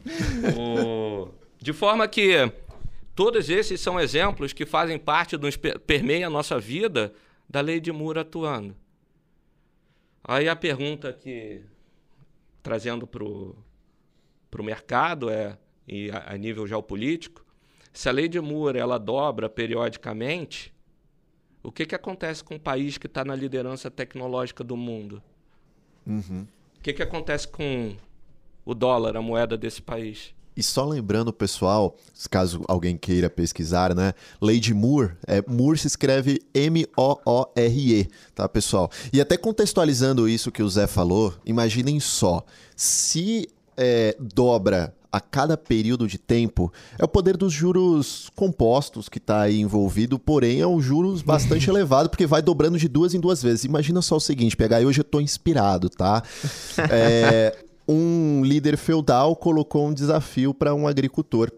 É, o, de forma que todos esses são exemplos que fazem parte, dos, permeia a nossa vida da lei de Moore atuando. Aí a pergunta que, trazendo para o mercado é, e a, a nível geopolítico, se a lei de Moore ela dobra periodicamente, o que, que acontece com o país que está na liderança tecnológica do mundo? Uhum. O que, que acontece com o dólar, a moeda desse país? E só lembrando, pessoal, caso alguém queira pesquisar, né? Lei de Moore, é, Moore se escreve M-O-O-R-E, tá, pessoal? E até contextualizando isso que o Zé falou, imaginem só, se é, dobra a cada período de tempo é o poder dos juros compostos que está aí envolvido, porém é um juros bastante elevado, porque vai dobrando de duas em duas vezes. Imagina só o seguinte, pegar hoje eu estou inspirado, tá? É, um líder feudal colocou um desafio para um agricultor.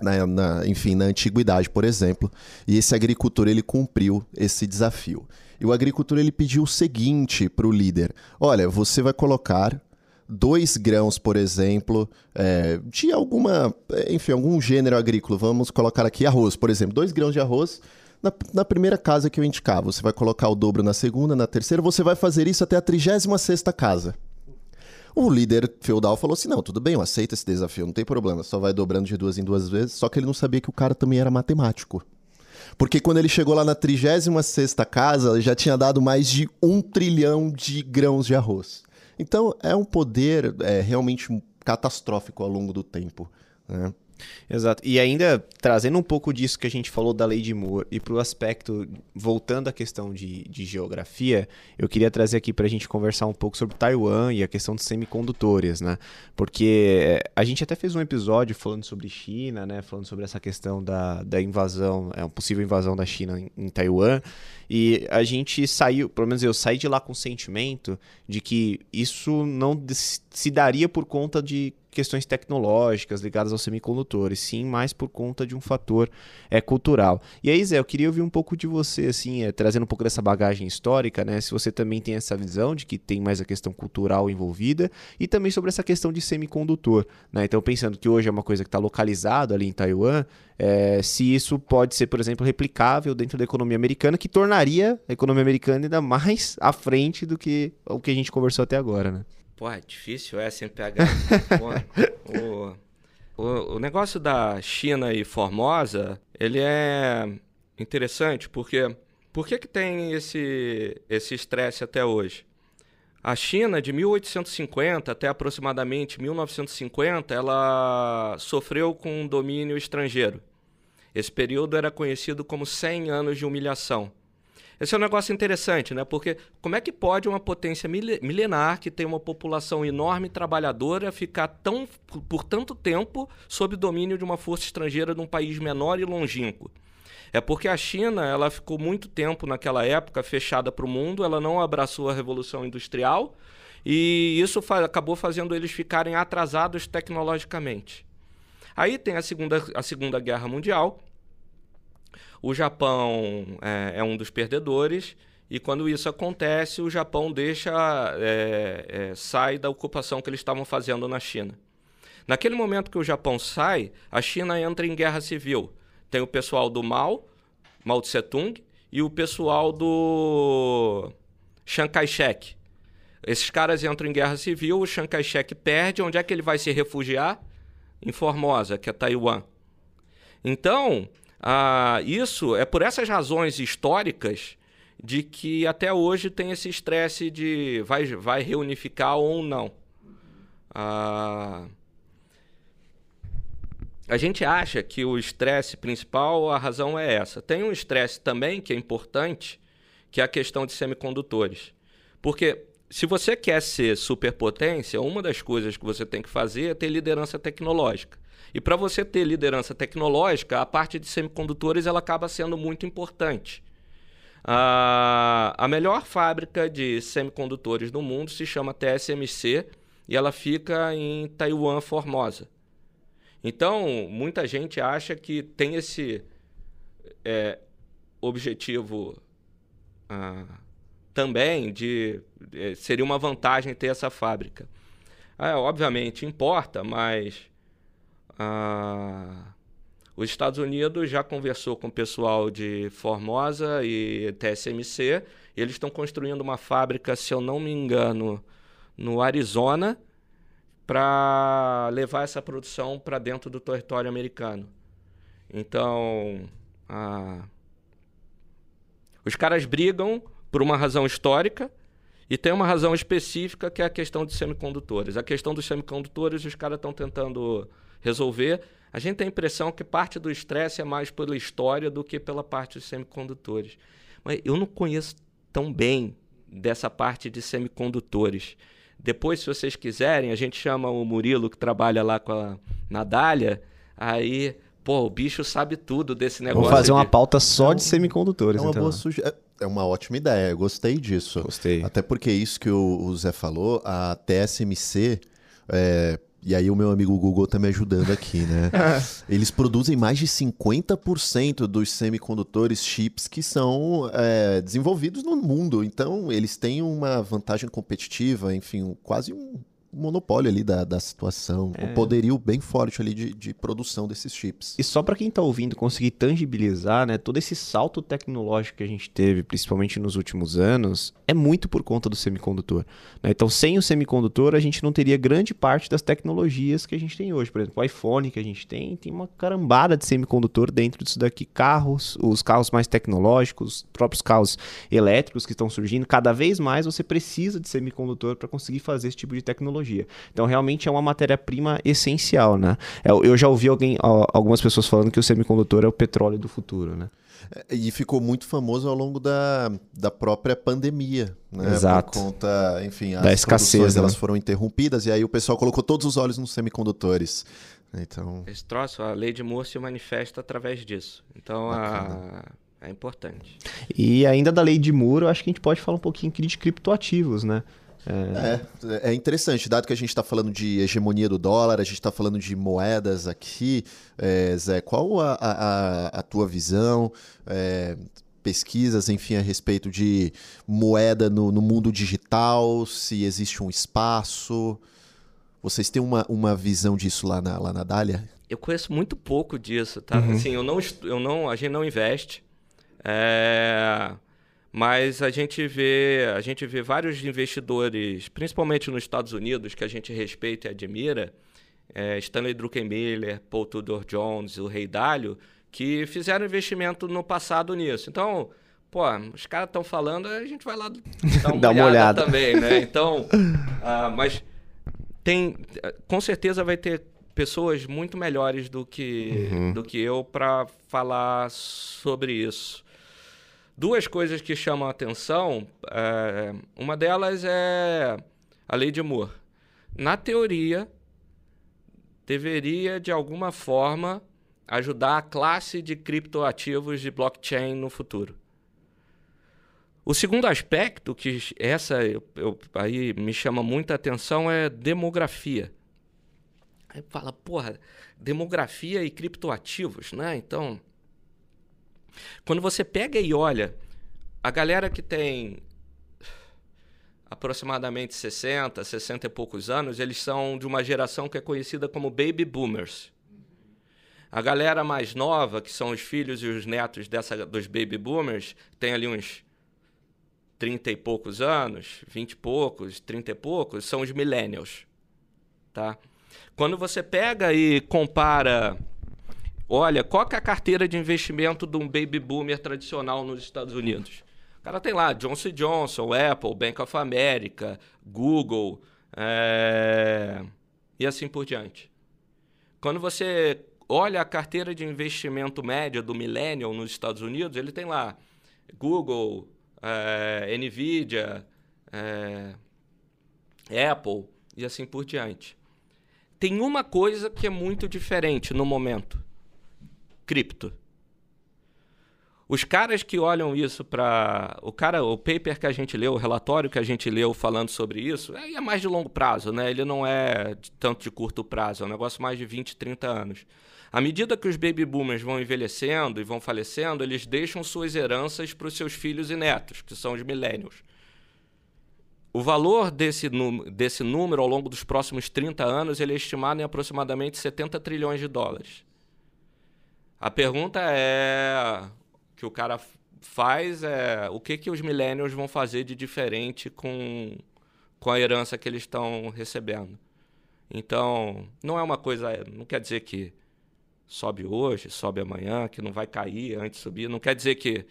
Na, na, enfim, na antiguidade, por exemplo, e esse agricultor ele cumpriu esse desafio. E o agricultor ele pediu o seguinte para o líder: olha, você vai colocar dois grãos, por exemplo, é, de alguma, enfim, algum gênero agrícola. Vamos colocar aqui arroz, por exemplo, dois grãos de arroz. Na, na, primeira casa que eu indicar, você vai colocar o dobro na segunda, na terceira, você vai fazer isso até a 36 casa. O líder feudal falou assim: não, tudo bem, eu aceito esse desafio, não tem problema, só vai dobrando de duas em duas vezes. Só que ele não sabia que o cara também era matemático. Porque quando ele chegou lá na 36 casa, já tinha dado mais de um trilhão de grãos de arroz. Então é um poder é, realmente catastrófico ao longo do tempo. Né? Exato. E ainda trazendo um pouco disso que a gente falou da lei de Moore e para o aspecto, voltando à questão de, de geografia, eu queria trazer aqui para a gente conversar um pouco sobre Taiwan e a questão dos semicondutores, né? Porque a gente até fez um episódio falando sobre China, né? Falando sobre essa questão da, da invasão, é uma possível invasão da China em, em Taiwan. E a gente saiu, pelo menos eu saí de lá com o sentimento de que isso não se daria por conta de questões tecnológicas ligadas aos semicondutores, sim, mais por conta de um fator é, cultural. E aí, Zé, eu queria ouvir um pouco de você, assim, é, trazendo um pouco dessa bagagem histórica, né? Se você também tem essa visão de que tem mais a questão cultural envolvida e também sobre essa questão de semicondutor, né? Então, pensando que hoje é uma coisa que está localizada ali em Taiwan, é, se isso pode ser, por exemplo, replicável dentro da economia americana, que tornaria a economia americana ainda mais à frente do que o que a gente conversou até agora, né? Pô, é difícil é sem pegar. o, o, o negócio da China e Formosa, ele é interessante porque por que, que tem esse esse estresse até hoje? A China, de 1850 até aproximadamente 1950, ela sofreu com um domínio estrangeiro. Esse período era conhecido como 100 anos de humilhação. Esse é um negócio interessante, né? Porque como é que pode uma potência milenar que tem uma população enorme trabalhadora ficar tão por tanto tempo sob domínio de uma força estrangeira de um país menor e longínquo? É porque a China ela ficou muito tempo naquela época fechada para o mundo, ela não abraçou a revolução industrial e isso fa acabou fazendo eles ficarem atrasados tecnologicamente. Aí tem a segunda, a segunda Guerra Mundial, o Japão é, é um dos perdedores e quando isso acontece, o Japão deixa é, é, sai da ocupação que eles estavam fazendo na China. Naquele momento que o Japão sai, a China entra em guerra civil. Tem o pessoal do Mao, Mao Tse Tung, e o pessoal do Chiang Kai-shek. Esses caras entram em guerra civil, o Chiang Kai-shek perde. Onde é que ele vai se refugiar? Em Formosa, que é Taiwan. Então, ah, isso é por essas razões históricas de que até hoje tem esse estresse de vai, vai reunificar ou não. Ah, a gente acha que o estresse principal, a razão é essa. Tem um estresse também que é importante, que é a questão de semicondutores. Porque se você quer ser superpotência, uma das coisas que você tem que fazer é ter liderança tecnológica. E para você ter liderança tecnológica, a parte de semicondutores ela acaba sendo muito importante. A, a melhor fábrica de semicondutores do mundo se chama TSMC e ela fica em Taiwan, Formosa. Então, muita gente acha que tem esse é, objetivo ah, também de. É, seria uma vantagem ter essa fábrica. Ah, obviamente importa, mas ah, os Estados Unidos já conversou com o pessoal de Formosa e TSMC. E eles estão construindo uma fábrica, se eu não me engano, no Arizona, para levar essa produção para dentro do território americano. Então, ah, os caras brigam por uma razão histórica e tem uma razão específica que é a questão de semicondutores. A questão dos semicondutores, os caras estão tentando resolver. A gente tem a impressão que parte do estresse é mais pela história do que pela parte dos semicondutores. Mas eu não conheço tão bem dessa parte de semicondutores. Depois, se vocês quiserem, a gente chama o Murilo, que trabalha lá com a Nadália, aí, pô, o bicho sabe tudo desse negócio. Vamos fazer uma pauta só de semicondutores. É uma então. boa sugestão. É uma ótima ideia, eu gostei disso. Gostei. Até porque isso que o, o Zé falou, a TSMC, é, e aí o meu amigo Google tá me ajudando aqui, né? Eles produzem mais de 50% dos semicondutores chips que são é, desenvolvidos no mundo. Então, eles têm uma vantagem competitiva, enfim, quase um monopólio ali da, da situação, é. um poderio bem forte ali de, de produção desses chips. E só para quem está ouvindo conseguir tangibilizar, né, todo esse salto tecnológico que a gente teve, principalmente nos últimos anos, é muito por conta do semicondutor. Né? Então, sem o semicondutor, a gente não teria grande parte das tecnologias que a gente tem hoje. Por exemplo, o iPhone que a gente tem, tem uma carambada de semicondutor dentro disso daqui. Carros, os carros mais tecnológicos, os próprios carros elétricos que estão surgindo, cada vez mais você precisa de semicondutor para conseguir fazer esse tipo de tecnologia tecnologia. Então, realmente é uma matéria-prima essencial, né? Eu, eu já ouvi alguém, algumas pessoas falando que o semicondutor é o petróleo do futuro, né? É, e ficou muito famoso ao longo da, da própria pandemia, né? Exato. Por conta, enfim, as da escassez, né? elas foram interrompidas e aí o pessoal colocou todos os olhos nos semicondutores. Então... Esse troço, a lei de Moore se manifesta através disso. Então, a... é importante. E ainda da lei de Moore, eu acho que a gente pode falar um pouquinho de criptoativos, né? É, é interessante, dado que a gente está falando de hegemonia do dólar, a gente está falando de moedas aqui. É, Zé, qual a, a, a tua visão? É, pesquisas, enfim, a respeito de moeda no, no, mundo digital, se existe um espaço. Vocês têm uma, uma visão disso lá na, lá na Dália? Eu conheço muito pouco disso, tá? Uhum. Assim, eu não, eu não, a gente não investe. É... Mas a gente vê, a gente vê vários investidores, principalmente nos Estados Unidos, que a gente respeita e admira, é, Stanley Druckenmiller, Paul Tudor Jones, o Rei Dalio, que fizeram investimento no passado nisso. Então, pô, os caras estão falando, a gente vai lá dar uma, Dá olhada, uma olhada, também, né? Então, uh, mas tem, com certeza vai ter pessoas muito melhores do que, uhum. do que eu para falar sobre isso duas coisas que chamam a atenção. É, uma delas é a lei de Moore. Na teoria, deveria de alguma forma ajudar a classe de criptoativos de blockchain no futuro. O segundo aspecto que essa eu, eu, aí me chama muita atenção é demografia. Aí fala, porra, demografia e criptoativos, né? Então, quando você pega e olha a galera que tem aproximadamente 60, 60 e poucos anos, eles são de uma geração que é conhecida como baby boomers. A galera mais nova, que são os filhos e os netos dessa, dos baby boomers, tem ali uns 30 e poucos anos, 20 e poucos, 30 e poucos, são os millennials. Tá? Quando você pega e compara Olha, qual é a carteira de investimento de um baby boomer tradicional nos Estados Unidos? O cara tem lá Johnson Johnson, Apple, Bank of America, Google é... e assim por diante. Quando você olha a carteira de investimento média do millennial nos Estados Unidos, ele tem lá Google, é, Nvidia, é, Apple e assim por diante. Tem uma coisa que é muito diferente no momento cripto. Os caras que olham isso para o cara, o paper que a gente leu, o relatório que a gente leu falando sobre isso, é, é mais de longo prazo, né? Ele não é de, tanto de curto prazo, é um negócio mais de 20, 30 anos. À medida que os baby boomers vão envelhecendo e vão falecendo, eles deixam suas heranças para os seus filhos e netos, que são os millennials. O valor desse, desse número ao longo dos próximos 30 anos ele é estimado em aproximadamente 70 trilhões de dólares. A pergunta é que o cara faz é o que que os millennials vão fazer de diferente com com a herança que eles estão recebendo. Então, não é uma coisa, não quer dizer que sobe hoje, sobe amanhã, que não vai cair antes de subir, não quer dizer que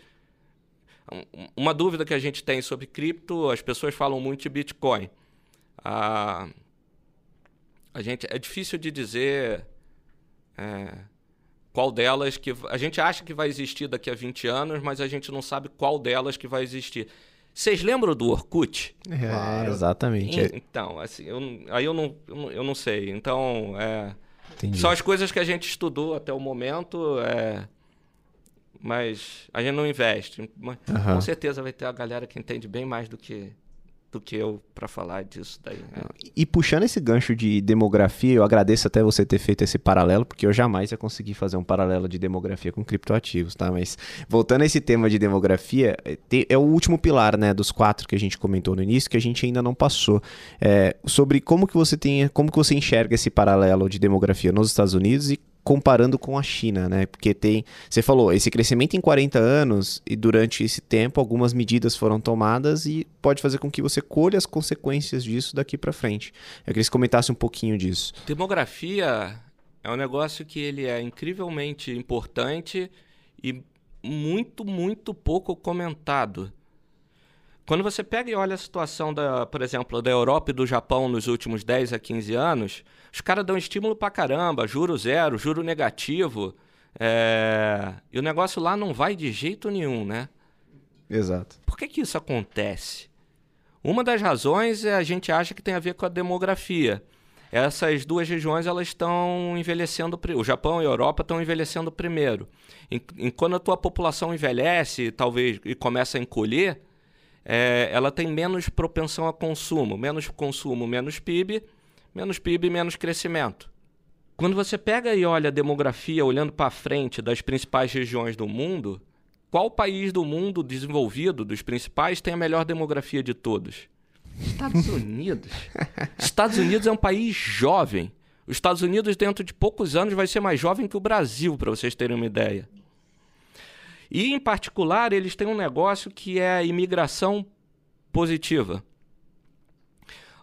uma dúvida que a gente tem sobre cripto, as pessoas falam muito de Bitcoin. A, a gente é difícil de dizer é, qual delas que a gente acha que vai existir daqui a 20 anos, mas a gente não sabe qual delas que vai existir. Vocês lembram do Orkut? É, claro. exatamente. Então, assim, eu, aí eu não, eu não sei. Então, é, são as coisas que a gente estudou até o momento, é, mas a gente não investe. Mas, uhum. Com certeza vai ter a galera que entende bem mais do que do que eu para falar disso daí. Né? E puxando esse gancho de demografia, eu agradeço até você ter feito esse paralelo, porque eu jamais ia conseguir fazer um paralelo de demografia com criptoativos, tá? Mas voltando a esse tema de demografia, é o último pilar, né, dos quatro que a gente comentou no início, que a gente ainda não passou, é, sobre como que você tem, como que você enxerga esse paralelo de demografia nos Estados Unidos e comparando com a China, né? Porque tem, você falou, esse crescimento em 40 anos e durante esse tempo algumas medidas foram tomadas e pode fazer com que você colha as consequências disso daqui para frente. Eu queria que você comentasse um pouquinho disso. Demografia é um negócio que ele é incrivelmente importante e muito, muito pouco comentado. Quando você pega e olha a situação, da, por exemplo, da Europa e do Japão nos últimos 10 a 15 anos, os caras dão estímulo pra caramba, juro zero, juro negativo. É... E o negócio lá não vai de jeito nenhum, né? Exato. Por que, que isso acontece? Uma das razões é a gente acha que tem a ver com a demografia. Essas duas regiões elas estão envelhecendo, o Japão e a Europa estão envelhecendo primeiro. E, e quando a tua população envelhece, talvez e começa a encolher, é, ela tem menos propensão a consumo. Menos consumo, menos PIB. Menos PIB, menos crescimento. Quando você pega e olha a demografia olhando para frente das principais regiões do mundo, qual país do mundo desenvolvido, dos principais, tem a melhor demografia de todos? Estados Unidos. Estados Unidos é um país jovem. Os Estados Unidos, dentro de poucos anos, vai ser mais jovem que o Brasil, para vocês terem uma ideia. E, em particular, eles têm um negócio que é a imigração positiva.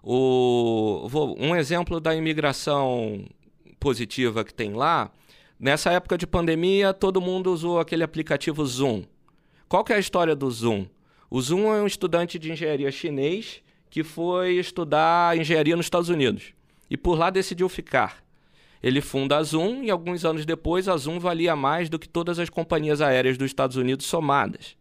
O, vou, um exemplo da imigração positiva que tem lá, nessa época de pandemia, todo mundo usou aquele aplicativo Zoom. Qual que é a história do Zoom? O Zoom é um estudante de engenharia chinês que foi estudar engenharia nos Estados Unidos. E por lá decidiu ficar. Ele funda a Zoom e alguns anos depois a Zoom valia mais do que todas as companhias aéreas dos Estados Unidos somadas.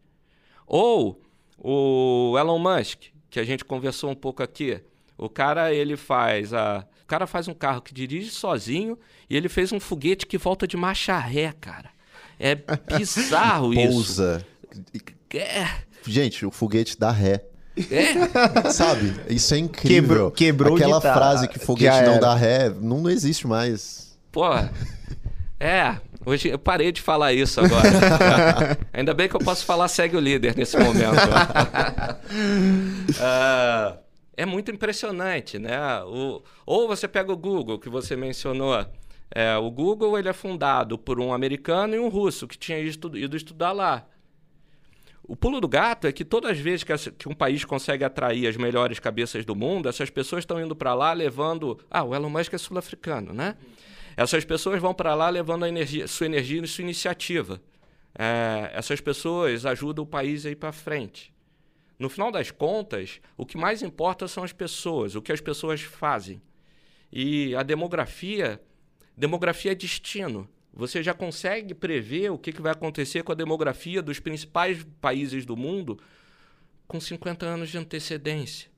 Ou o Elon Musk, que a gente conversou um pouco aqui. O cara ele faz a, o cara faz um carro que dirige sozinho e ele fez um foguete que volta de marcha ré, cara. É bizarro isso. Pousa. É. Gente, o foguete dá ré. É. Sabe? Isso é incrível. Quebrou- quebrou Aquela de tá- frase que foguete não dá ré não, não existe mais. Pô. É, hoje eu parei de falar isso agora. Ainda bem que eu posso falar segue o líder nesse momento. Ah, é muito impressionante, né? O, ou você pega o Google, que você mencionou. É, o Google ele é fundado por um americano e um russo que tinha ido, ido estudar lá. O pulo do gato é que todas as vezes que, um país consegue atrair as melhores cabeças do mundo, essas pessoas estão indo para lá levando. Ah, o Elon Musk é sul-africano, né? Essas pessoas vão para lá levando a energia, sua energia e sua iniciativa. É, essas pessoas ajudam o país a ir para frente. No final das contas, o que mais importa são as pessoas, o que as pessoas fazem. E a demografia, demografia é destino. Você já consegue prever o que, que vai acontecer com a demografia dos principais países do mundo com 50 anos de antecedência.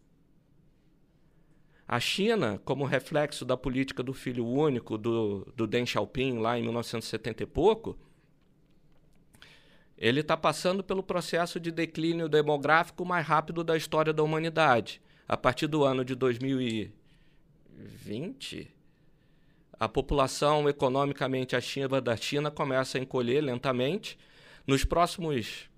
A China, como reflexo da política do filho único do, do Deng Xiaoping lá em 1970 e pouco, ele está passando pelo processo de declínio demográfico mais rápido da história da humanidade. A partir do ano de 2020, a população economicamente ativa da China começa a encolher lentamente. Nos próximos.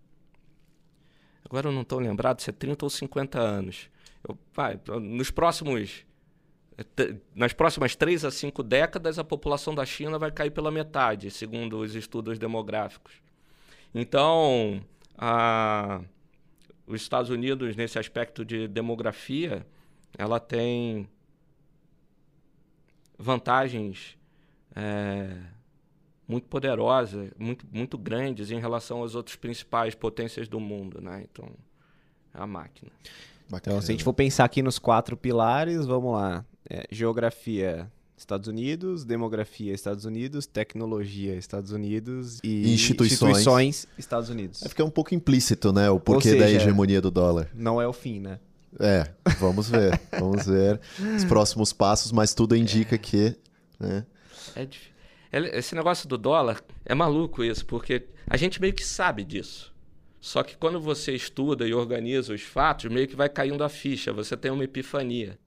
Agora eu não estou lembrado se é 30 ou 50 anos. Eu, vai, nos próximos. Nas próximas 3 a 5 décadas, a população da China vai cair pela metade, segundo os estudos demográficos. Então, a, os Estados Unidos, nesse aspecto de demografia, ela tem vantagens é, muito poderosas, muito, muito grandes em relação às outras principais potências do mundo. Né? Então, é a máquina. Então, se a gente for pensar aqui nos quatro pilares, vamos lá. É, geografia, Estados Unidos, demografia, Estados Unidos, tecnologia, Estados Unidos e Instituições. instituições, Estados Unidos. É fica um pouco implícito, né? O porquê da seja- hegemonia do dólar. Não é o fim, né? É, vamos ver. vamos ver os próximos passos, mas tudo indica que. Né? É dif- ele- Esse negócio do dólar é maluco isso, porque a gente meio que sabe disso. Só que quando você estuda e organiza os fatos, meio que vai caindo a ficha, você tem uma epifania.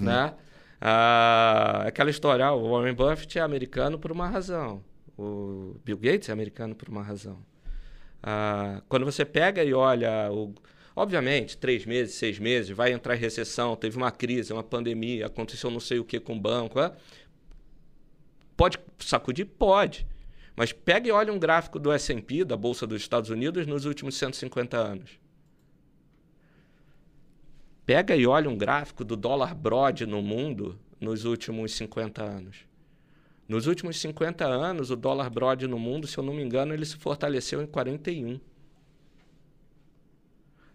né? Ah, aquela história, ah, o Warren Buffett é americano por uma razão. O Bill Gates é americano por uma razão. Ah, quando você pega e olha, o- obviamente, três meses, seis meses, vai entrar recessão, teve uma crise, uma pandemia, aconteceu não sei o que com o banco. ah, Pode sacudir? Pode. Mas pega e olha um gráfico do S&P, da Bolsa dos Estados Unidos, nos últimos 150 anos. Pega e olha um gráfico do dólar broad no mundo nos últimos 50 anos. Nos últimos 50 anos, o dólar broad no mundo, se eu não me engano, ele se fortaleceu em 41.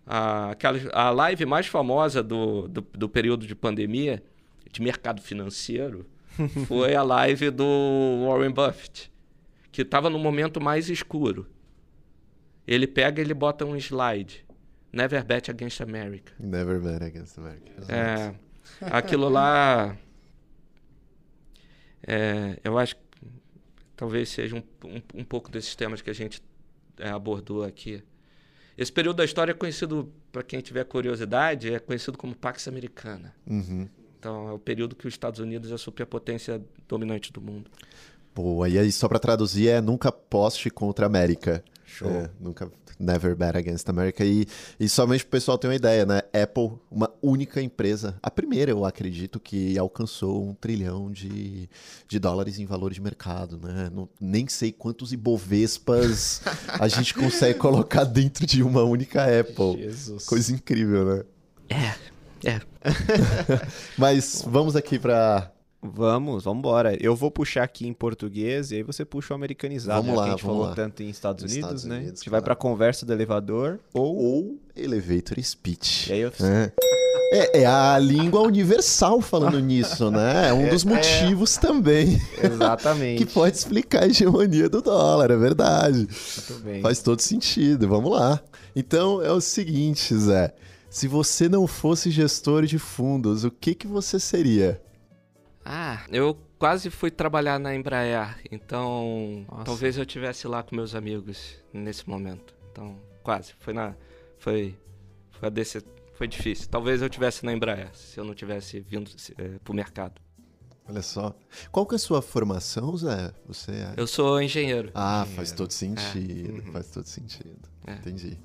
A, aquela, a live mais famosa do, do, do período de pandemia, de mercado financeiro, foi a live do Warren Buffett, que estava no momento mais escuro. Ele pega e ele bota um slide. Never bet against America. Never bet against America. É, aquilo lá. É, eu acho que talvez seja um, um, um, pouco desses temas que a gente é, abordou aqui. Esse período da história é conhecido, para quem tiver curiosidade, é conhecido como Pax Americana. Uhum. Então, é o período que os Estados Unidos é a superpotência dominante do mundo. Boa, e aí só para traduzir é nunca poste contra a América. Show. É, nunca never bet against America. E, e somente o pessoal ter uma ideia, né? Apple, uma única empresa, a primeira, eu acredito, que alcançou um trilhão de, de dólares em valor de mercado, né? Não, nem sei quantos Ibovespas a gente consegue colocar dentro de uma única Apple. Jesus. Coisa incrível, né? É, é. Mas vamos aqui para Vamos, vamos embora. Eu vou puxar aqui em português e aí você puxa o americanizado. Vamos lá, que a gente falou lá. tanto em Estados Unidos, Estados né? Unidos, a gente vai claro. pra conversa do elevador ou... ou elevator speech. E aí eu... É. É, é a língua universal falando nisso, né? É um dos É, é. motivos também Exatamente. que pode explicar a hegemonia do dólar, é verdade. Muito bem. Faz todo sentido, vamos lá. Então é o seguinte, Zé. Se você não fosse gestor de fundos, o que, que você seria? Ah, eu quase fui trabalhar na Embraer, então Nossa. talvez eu estivesse lá com meus amigos nesse momento. Então, quase. Foi na. Foi. Foi, a desse, foi difícil. Talvez eu estivesse na Embraer, se eu não tivesse vindo é, pro mercado. Olha só. Qual que é a sua formação, Zé? Você é... Eu sou engenheiro. Ah, faz todo sentido. Uhum. Faz todo sentido. É. Entendi.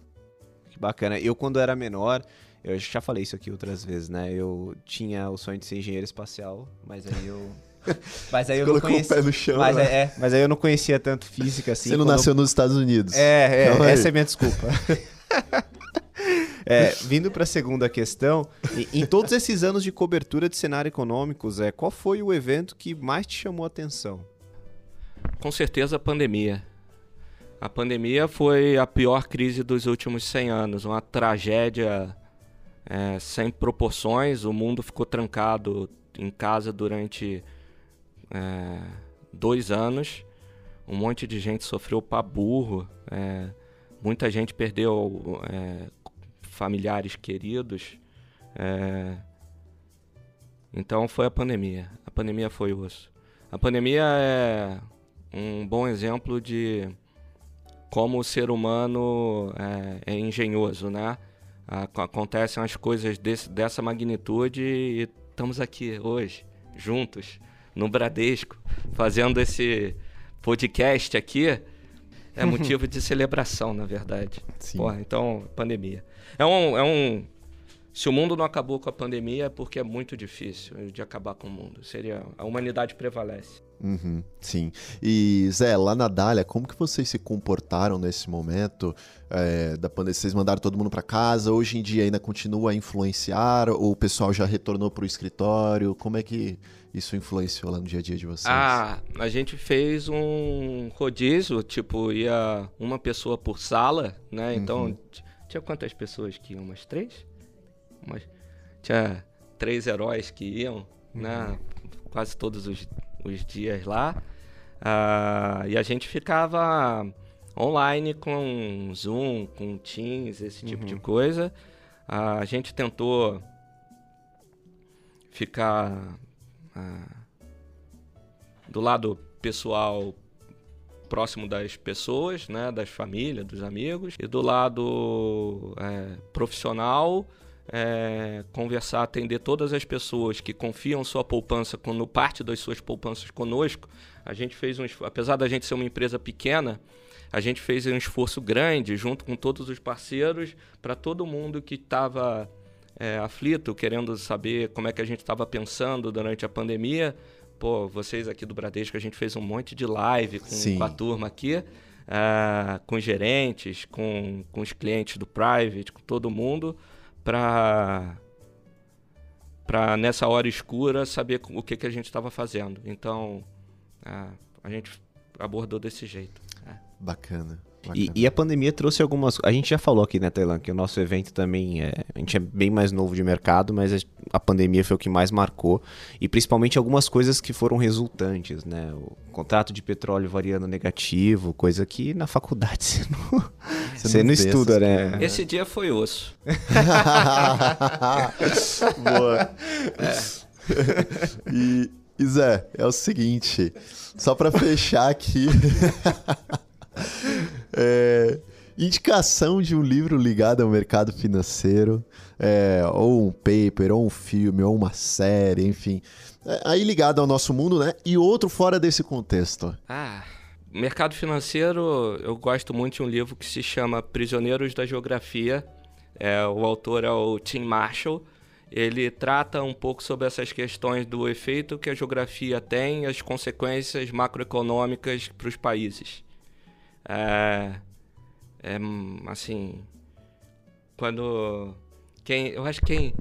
Que bacana. Eu, quando era menor, eu já falei isso aqui outras vezes, né? Eu tinha o sonho de ser engenheiro espacial, mas aí eu. mas aí eu não Colocou o conhecia. pé no chão. Mas, né? é, é, mas aí eu não conhecia tanto física assim. Você não quando- nasceu nos Estados Unidos. É, é, essa é a minha desculpa. É, vindo para a segunda questão, em, em todos esses anos de cobertura de cenário econômico, Zé, qual foi o evento que mais te chamou a atenção? Com certeza a pandemia. A pandemia foi a pior crise dos últimos 100 anos, uma tragédia é, sem proporções. O mundo ficou trancado em casa durante é, dois anos. Um monte de gente sofreu pra burro. é, muita gente perdeu é, familiares queridos. é. então foi a pandemia. A pandemia foi osso. A pandemia é um bom exemplo de como o ser humano é, é engenhoso, né? Ac- Acontecem as coisas desse- dessa magnitude e estamos aqui hoje, juntos, no Bradesco, fazendo esse podcast aqui. É motivo de celebração, na verdade. Sim. Porra, então, pandemia. É um, é um. Se o mundo não acabou com a pandemia, é porque é muito difícil de acabar com o mundo. Seria. A humanidade prevalece. Uhum, sim. E, Zé, lá na Dália, como que vocês se comportaram nesse momento é, da pandemia? Vocês mandaram todo mundo para casa? Hoje em dia ainda continua a influenciar? Ou o pessoal já retornou para o escritório? Como é que isso influenciou lá no dia a dia de vocês? Ah, a gente fez um rodízio, tipo, ia uma pessoa por sala, né? Então, Uhum. tinha quantas pessoas que iam? Umas três? Umas... Tinha três heróis que iam, né? Quase todos os, os dias lá. Ah, e a gente ficava online com Zoom, com Teams, esse tipo de coisa. Ah, a gente tentou ficar ah, do lado pessoal próximo das pessoas, né, das famílias, dos amigos, e do lado é, profissional é, conversar, atender todas as pessoas que confiam sua poupança, quando parte das suas poupanças conosco. A gente fez um, apesar da gente ser uma empresa pequena, a gente fez um esforço grande junto com todos os parceiros para todo mundo que estava é, aflito, querendo saber como é que a gente estava pensando durante a pandemia. Pô, vocês aqui do Bradesco, a gente fez um monte de live com, com a turma aqui, ah, com gerentes, com, com os clientes do Private, com todo mundo, para para nessa hora escura saber o que, que a gente estava fazendo. Então, ah, a gente abordou desse jeito. Bacana. E, e, a pandemia trouxe algumas. A gente já falou aqui, né, Tailan, que o nosso evento também é. A gente é bem mais novo de mercado, mas a pandemia foi o que mais marcou. E principalmente algumas coisas que foram resultantes, né? O contrato de petróleo variando negativo, coisa que na faculdade você não, você você não, não estuda, né? Esse dia foi osso. Boa. É. E, e Zé, é o seguinte, só para fechar aqui. É, indicação de um livro ligado ao mercado financeiro, é, ou um paper, ou um filme, ou uma série, enfim. É, aí ligado ao nosso mundo, né? E outro fora desse contexto. Ah, mercado financeiro, eu gosto muito de um livro que se chama Prisioneiros da Geografia. É, o autor é o Tim Marshall. Ele trata um pouco sobre essas questões do efeito que a geografia tem e as consequências macroeconômicas para os países. É, é assim, quando quem, eu acho que quem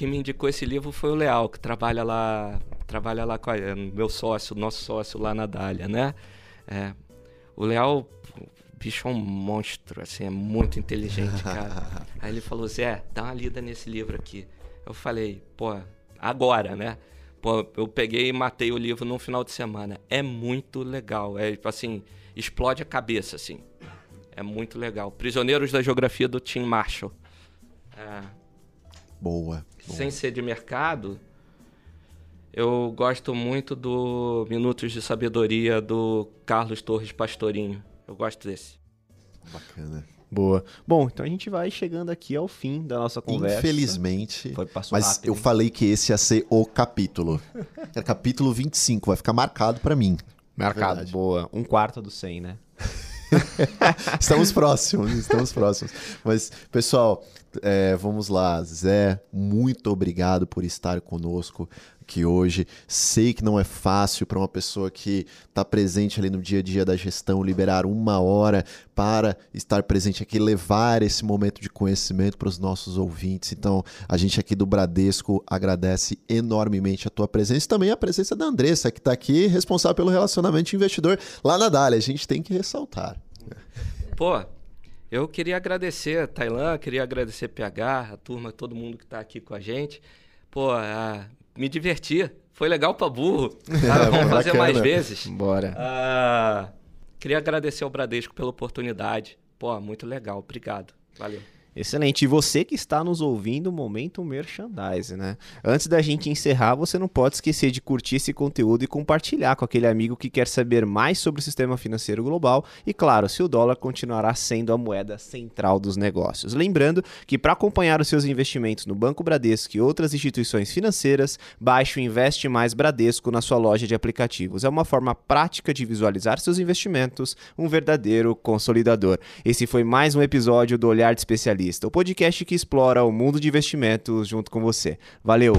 quem me indicou esse livro foi o Leal, que trabalha lá, trabalha lá com a, meu sócio, nosso sócio lá na Dália, né? É, o Leal, bicho é um monstro, assim, é muito inteligente, cara. Aí ele falou, Zé, dá uma lida nesse livro aqui. Eu falei, pô, agora, né? Pô, eu peguei e matei o livro num final de semana. É muito legal. É tipo assim, explode a cabeça, assim. É muito legal. Prisioneiros da Geografia do Tim Marshall. É. Boa, boa. Sem ser de mercado, eu gosto muito do Minutos de Sabedoria do Carlos Torres Pastorinho. Eu gosto desse. Bacana. Boa. Bom, então a gente vai chegando aqui ao fim da nossa conversa. Infelizmente. Foi, mas rápido, eu hein? falei que esse ia ser o capítulo. É capítulo 25, vai ficar marcado para mim. Verdade. boa. Um quarto do 100, né? estamos próximos, estamos próximos. Mas, pessoal, é, vamos lá. Zé, muito obrigado por estar conosco aqui hoje. Sei que não é fácil para uma pessoa que está presente ali no dia a dia da gestão liberar uma hora para estar presente aqui, levar esse momento de conhecimento para os nossos ouvintes. Então, a gente aqui do Bradesco agradece enormemente a tua presença e também a presença da Andressa, que está aqui responsável pelo relacionamento investidor lá na Dália. A gente tem que ressaltar. Pô, eu queria agradecer a Tailã, queria agradecer a PH, a turma, todo mundo que está aqui com a gente. Pô, a me divertir. Foi legal pra burro. Cara, vamos fazer mais vezes. Bora. Uh, queria agradecer ao Bradesco pela oportunidade. Pô, muito legal. Obrigado. Valeu. Excelente. E você que está nos ouvindo, momento merchandise, né? Antes da gente encerrar, você não pode esquecer de curtir esse conteúdo e compartilhar com aquele amigo que quer saber mais sobre o sistema financeiro global e, claro, se o dólar continuará sendo a moeda central dos negócios. Lembrando que para acompanhar os seus investimentos no Banco Bradesco e outras instituições financeiras, baixe o Investe Mais Bradesco na sua loja de aplicativos. É uma forma prática de visualizar seus investimentos, um verdadeiro consolidador. Esse foi mais um episódio do Olhar de O podcast que explora o mundo de investimentos junto com você. Valeu!